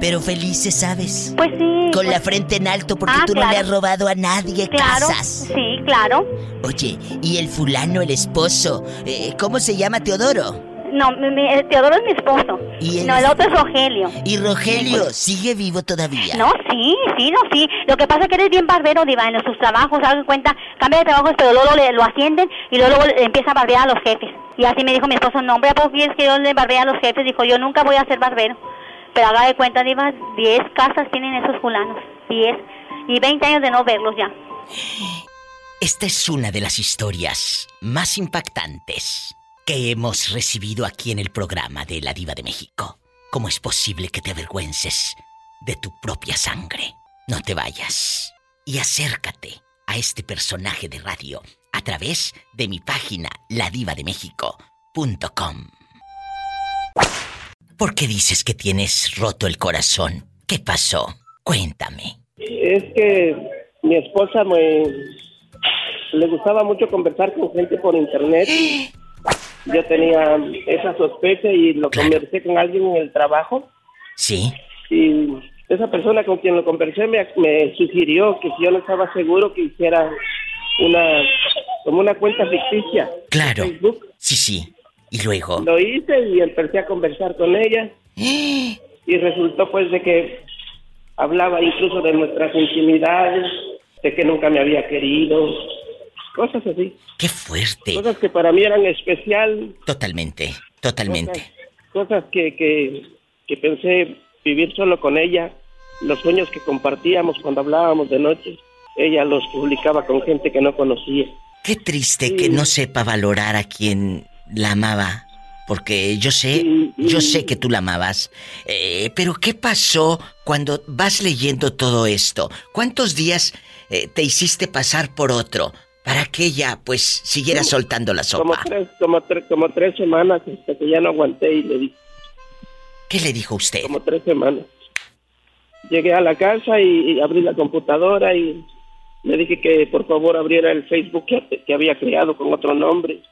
Pero felices, ¿sabes? Pues sí. Con pues- la frente en alto porque Ah, tú no le has robado a nadie Claro, casas. sí, claro. Oye, ¿y el fulano, el esposo? eh, ¿Cómo se llama Teodoro? No, mi- mi- eh, Teodoro es mi esposo. No, el otro es Rogelio. ¿Y Rogelio sigue vivo todavía? No, sí, sí, no, sí. Lo que pasa es que eres bien barbero, Diva, en sus trabajos, hagan cuenta, cambia de trabajo, pero luego le, lo ascienden y luego, luego empieza a barbear a los jefes. Y así me dijo mi esposo, no, hombre, ¿a poco quieres que yo le barbee a los jefes? Dijo, yo nunca voy a ser barbero. Pero haga de cuenta, Diva, 10 casas tienen esos fulanos. 10. Y 20 años de no verlos ya. Esta es una de las historias más impactantes que hemos recibido aquí en el programa de La Diva de México. ¿Cómo es posible que te avergüences de tu propia sangre? No te vayas y acércate a este personaje de radio a través de mi página ladivademéxico.com. ¿Por qué dices que tienes roto el corazón? ¿Qué pasó? Cuéntame. Es que mi esposa me le gustaba mucho conversar con gente por internet. Yo tenía esa sospecha y lo conversé con alguien en el trabajo. Sí. Y esa persona con quien lo conversé me, me sugirió que si yo no estaba seguro que hiciera una como una cuenta ficticia. Claro. Sí, sí. Y luego. Lo hice y empecé a conversar con ella. Y resultó pues de que hablaba incluso de nuestras intimidades, de que nunca me había querido, cosas así. ¡Qué fuerte! Cosas que para mí eran especial, Totalmente, totalmente. cosas que, que, que pensé vivir solo con ella, los sueños que compartíamos cuando hablábamos de noche, ella los publicaba con gente que no conocía. Qué triste que no sepa valorar a quien la amaba. Porque yo sé, yo sé que tú la amabas. Eh, pero ¿qué pasó cuando vas leyendo todo esto? ¿Cuántos días eh, te hiciste pasar por otro para que ella, pues, siguiera soltando la Como sopa? tres, como, tres, como tres semanas hasta que ya no aguanté y le dije. ¿Qué le dijo usted? Como tres semanas. Llegué a la casa y, y abrí la computadora y le dije que por favor abriera el Facebook que, que había creado con otro nombre,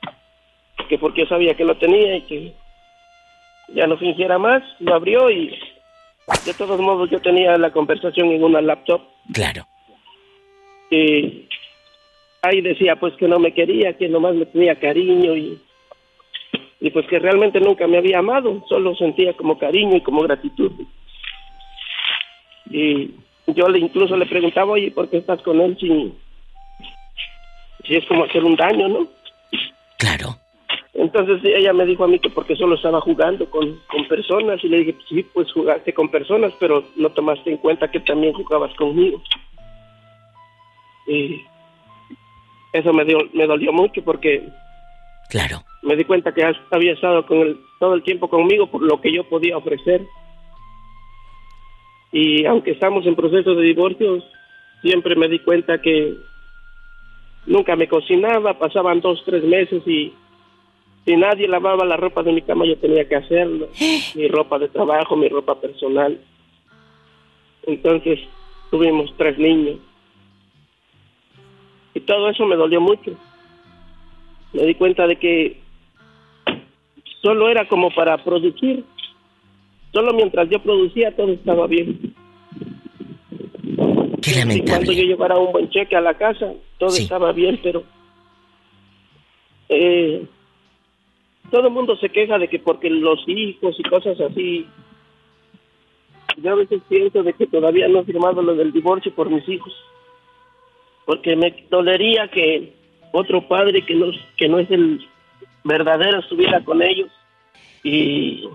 que porque yo sabía que lo tenía y que ya no fingiera más, lo abrió y de todos modos yo tenía la conversación en una laptop. Claro. Y ahí decía pues que no me quería, que nomás me tenía cariño y, y pues que realmente nunca me había amado, solo sentía como cariño y como gratitud. Y yo le incluso le preguntaba, oye, ¿por qué estás con él si, si es como hacer un daño, no? Claro. Entonces ella me dijo a mí que porque solo estaba jugando con, con personas y le dije, sí, pues jugaste con personas, pero no tomaste en cuenta que también jugabas conmigo. Y eso me, dio, me dolió mucho porque Claro. me di cuenta que había estado con él todo el tiempo conmigo por lo que yo podía ofrecer. Y aunque estamos en proceso de divorcio, siempre me di cuenta que nunca me cocinaba, pasaban dos, tres meses y si nadie lavaba la ropa de mi cama yo tenía que hacerlo, mi ropa de trabajo, mi ropa personal. Entonces tuvimos tres niños. Y todo eso me dolió mucho. Me di cuenta de que solo era como para producir. Solo mientras yo producía todo estaba bien. Qué Y cuando lamentable. yo llevara un buen cheque a la casa, todo estaba bien, pero eh, todo el mundo se queja de que porque los hijos y cosas así. Yo a veces pienso de que todavía no he firmado lo del divorcio por mis hijos, porque me dolería que otro padre que no, que no es el verdadero estuviera con ellos y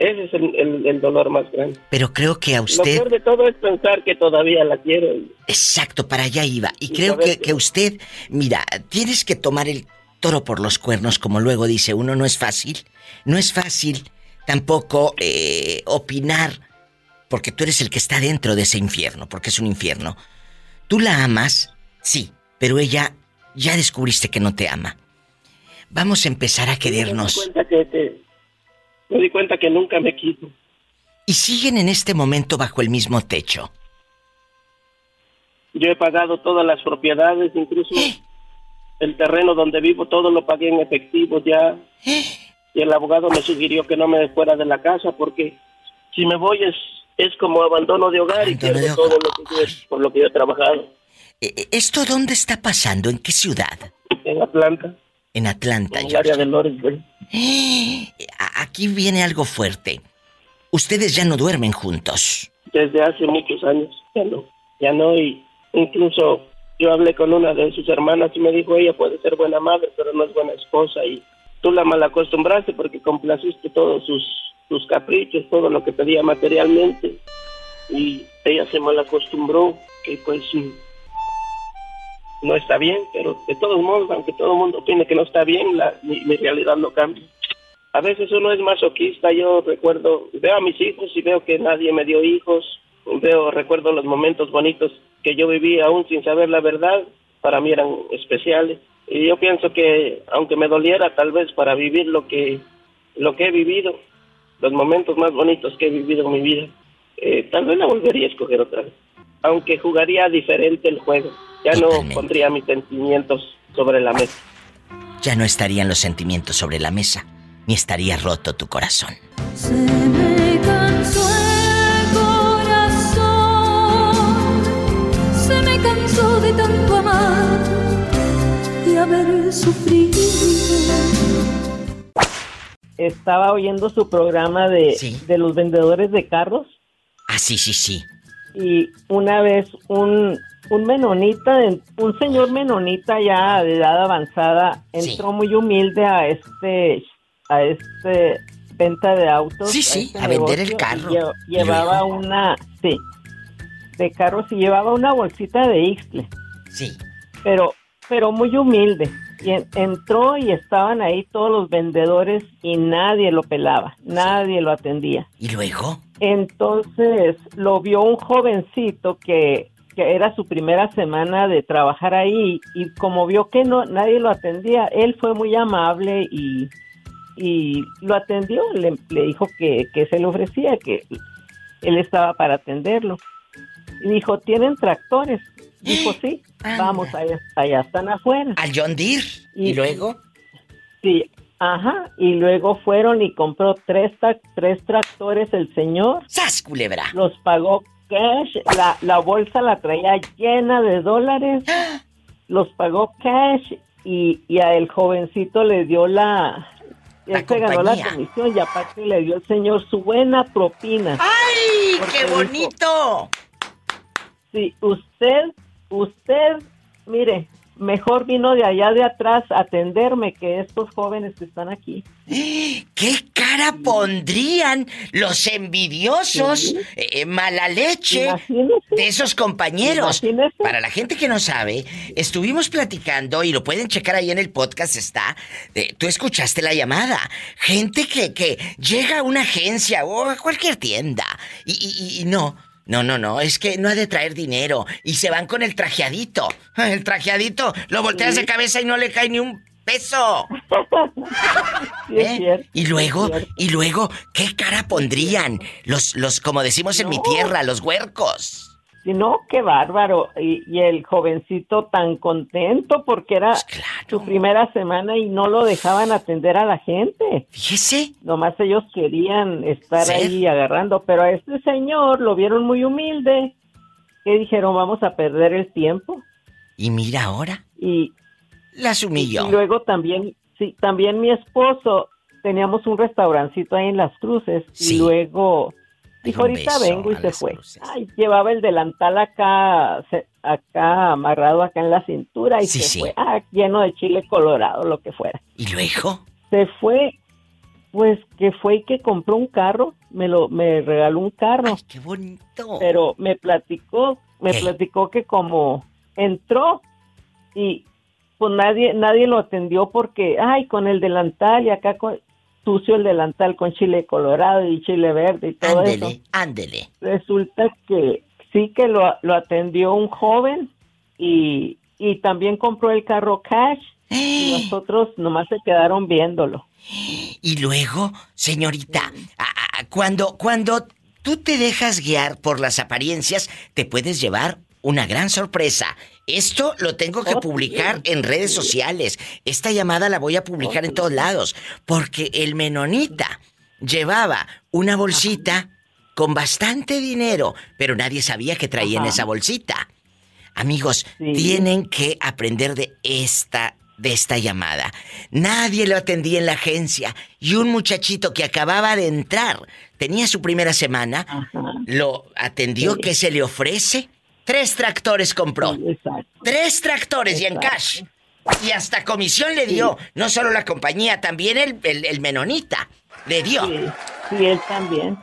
ese es el, el- el dolor más grande. Pero creo que a Lo usted... peor de todo es pensar que todavía la quiero. Exacto, para allá iba. Y Y creo que- que usted, mira, tienes que tomar el toro por los cuernos, como luego dice uno, no es fácil. No es fácil tampoco eh, opinar, porque tú eres el que está dentro de ese infierno, porque es un infierno. Tú la amas, sí, pero ella ya descubriste que no te ama. Vamos a empezar a Me di querernos. cuenta que, me di cuenta que nunca me quiso. Y siguen en este momento bajo el mismo techo. Yo he pagado todas las propiedades, incluso el terreno donde vivo, todo lo pagué en efectivo ya. Y el abogado me sugirió que no me fuera de la casa porque si me voy es, es como abandono de hogar y pierdo todo lo que yo, por lo que yo he trabajado. Eh, ¿Esto dónde está pasando? ¿En qué ciudad? En Atlanta. En Atlanta, En el área de Lawrenceville. Aquí viene algo fuerte. Ustedes ya no duermen juntos. desde hace muchos años. Ya no, ya no. Y incluso yo hablé con una de sus hermanas y me dijo, ella puede ser buena madre, pero no es buena esposa. Y tú la malacostumbraste porque complaciste todos sus, sus caprichos, todo lo que pedía materialmente. Y ella se malacostumbró, que pues no está bien, pero de todos modos, aunque todo el mundo opine que no está bien, la, mi, mi realidad no cambia. A veces uno es masoquista, yo recuerdo, veo a mis hijos y veo que nadie me dio hijos, veo, recuerdo los momentos bonitos que yo viví aún sin saber la verdad, para mí eran especiales. Y yo pienso que aunque me doliera tal vez para vivir lo que, lo que he vivido, los momentos más bonitos que he vivido en mi vida, eh, tal vez la volvería a escoger otra vez. Aunque jugaría diferente el juego, ya no pondría mis sentimientos sobre la mesa. Ya no estarían los sentimientos sobre la mesa, ni estaría roto tu corazón. Se me cansó sufrido. Estaba oyendo su programa de, de los vendedores de carros Ah, sí, sí, sí. y una vez un, un menonita, un señor menonita ya de edad avanzada, entró muy humilde a este, a este venta de autos. Sí, sí, este a vender el carro. y lle- ¿Y llevaba luego? una, sí, de carros y llevaba una bolsita de Ixtle. Sí. Pero, pero muy humilde. Y en- entró y estaban ahí todos los vendedores y nadie lo pelaba, nadie lo atendía. ¿Y luego? Entonces lo vio un jovencito que, que era su primera semana de trabajar ahí y como vio que no nadie lo atendía, él fue muy amable y, y lo atendió, le, le dijo que, que se le ofrecía, que él estaba para atenderlo. Y dijo, ¿tienen tractores? Dijo, sí, vamos, allá, allá están afuera. ¿Al John Deere? ¿Y, luego? Sí, ajá, y luego fueron y compró tres, tra- tres tractores el señor. ¡Sas, culebra! Los pagó cash, la, la bolsa la traía llena de dólares, los pagó cash y, y a el jovencito le dio la... La él se ganó la comisión y aparte le dio el señor su buena propina. ¡Ay, qué dijo, bonito! Sí, usted, usted, mire, mejor vino de allá de atrás a atenderme que estos jóvenes que están aquí. ¿Qué cara pondrían los envidiosos, Sí. eh, mala leche Imagínese. de esos compañeros? Imagínese. Para la gente que no sabe, estuvimos platicando y lo pueden checar ahí en el podcast, está. eh, Tú escuchaste la llamada. Gente que, que llega a una agencia o a cualquier tienda y, y- y no. No, no, no, es que no ha de traer dinero y se van con el trajeadito. El trajeadito lo volteas de cabeza y no le cae ni un peso. ¿Eh? Y luego, y luego, ¿qué cara pondrían los, los, como decimos en mi tierra, los huercos? Y no, qué bárbaro. Y, y el jovencito tan contento porque era Pues su primera semana y no lo dejaban atender a la gente. Fíjese. Nomás ellos querían estar Ser. ahí agarrando, pero a este señor lo vieron muy humilde. Que dijeron, vamos a perder el tiempo. Y mira ahora, Y, las humilló. y luego también, sí, también mi esposo, teníamos un restaurancito ahí en Las Cruces. Sí. Y luego dijo, ahorita vengo y se fue. Ay, llevaba el delantal acá, se- acá amarrado acá en la cintura y Sí, se sí. fue. Ah, lleno de chile colorado, lo que fuera. ¿Y luego? Se fue, pues que fue y que compró un carro, me lo, me regaló un carro. qué bonito. Pero me platicó, me ¿Qué? platicó que como entró y pues nadie, nadie lo atendió porque, ay, con el delantal y acá con, sucio el delantal con chile colorado y chile verde y todo eso. Ándele, ándele. Resulta que sí que lo, lo atendió un joven y, y también compró el carro cash y nosotros nomás se quedaron viéndolo. Y luego, señorita, a- a- cuando, cuando tú te dejas guiar por las apariencias, te puedes llevar una gran sorpresa. Esto lo tengo que publicar en redes sociales. Esta llamada la voy a publicar en todos lados. Porque el menonita llevaba una bolsita con bastante dinero, pero nadie sabía que traía en esa bolsita. Amigos, tienen que aprender de esta de esta llamada. Nadie lo atendía en la agencia y un muchachito que acababa de entrar, tenía su primera semana, lo atendió, ¿qué se le ofrece? Tres tractores compró. Tres tractores y en cash. Y hasta comisión le dio. No solo la compañía, también el, el, el menonita. Le dio. Sí, él también.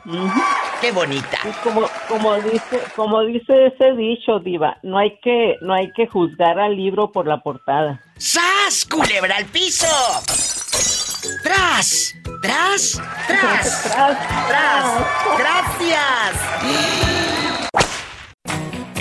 Qué bonita. Y como, como dice, como dice ese dicho, Diva, no hay que, no hay que juzgar al libro por la portada. ¡Sas! ¡Culebra al piso! ¡Tras! ¡Tras! ¡Tras! ¡Tras! ¡Gracias!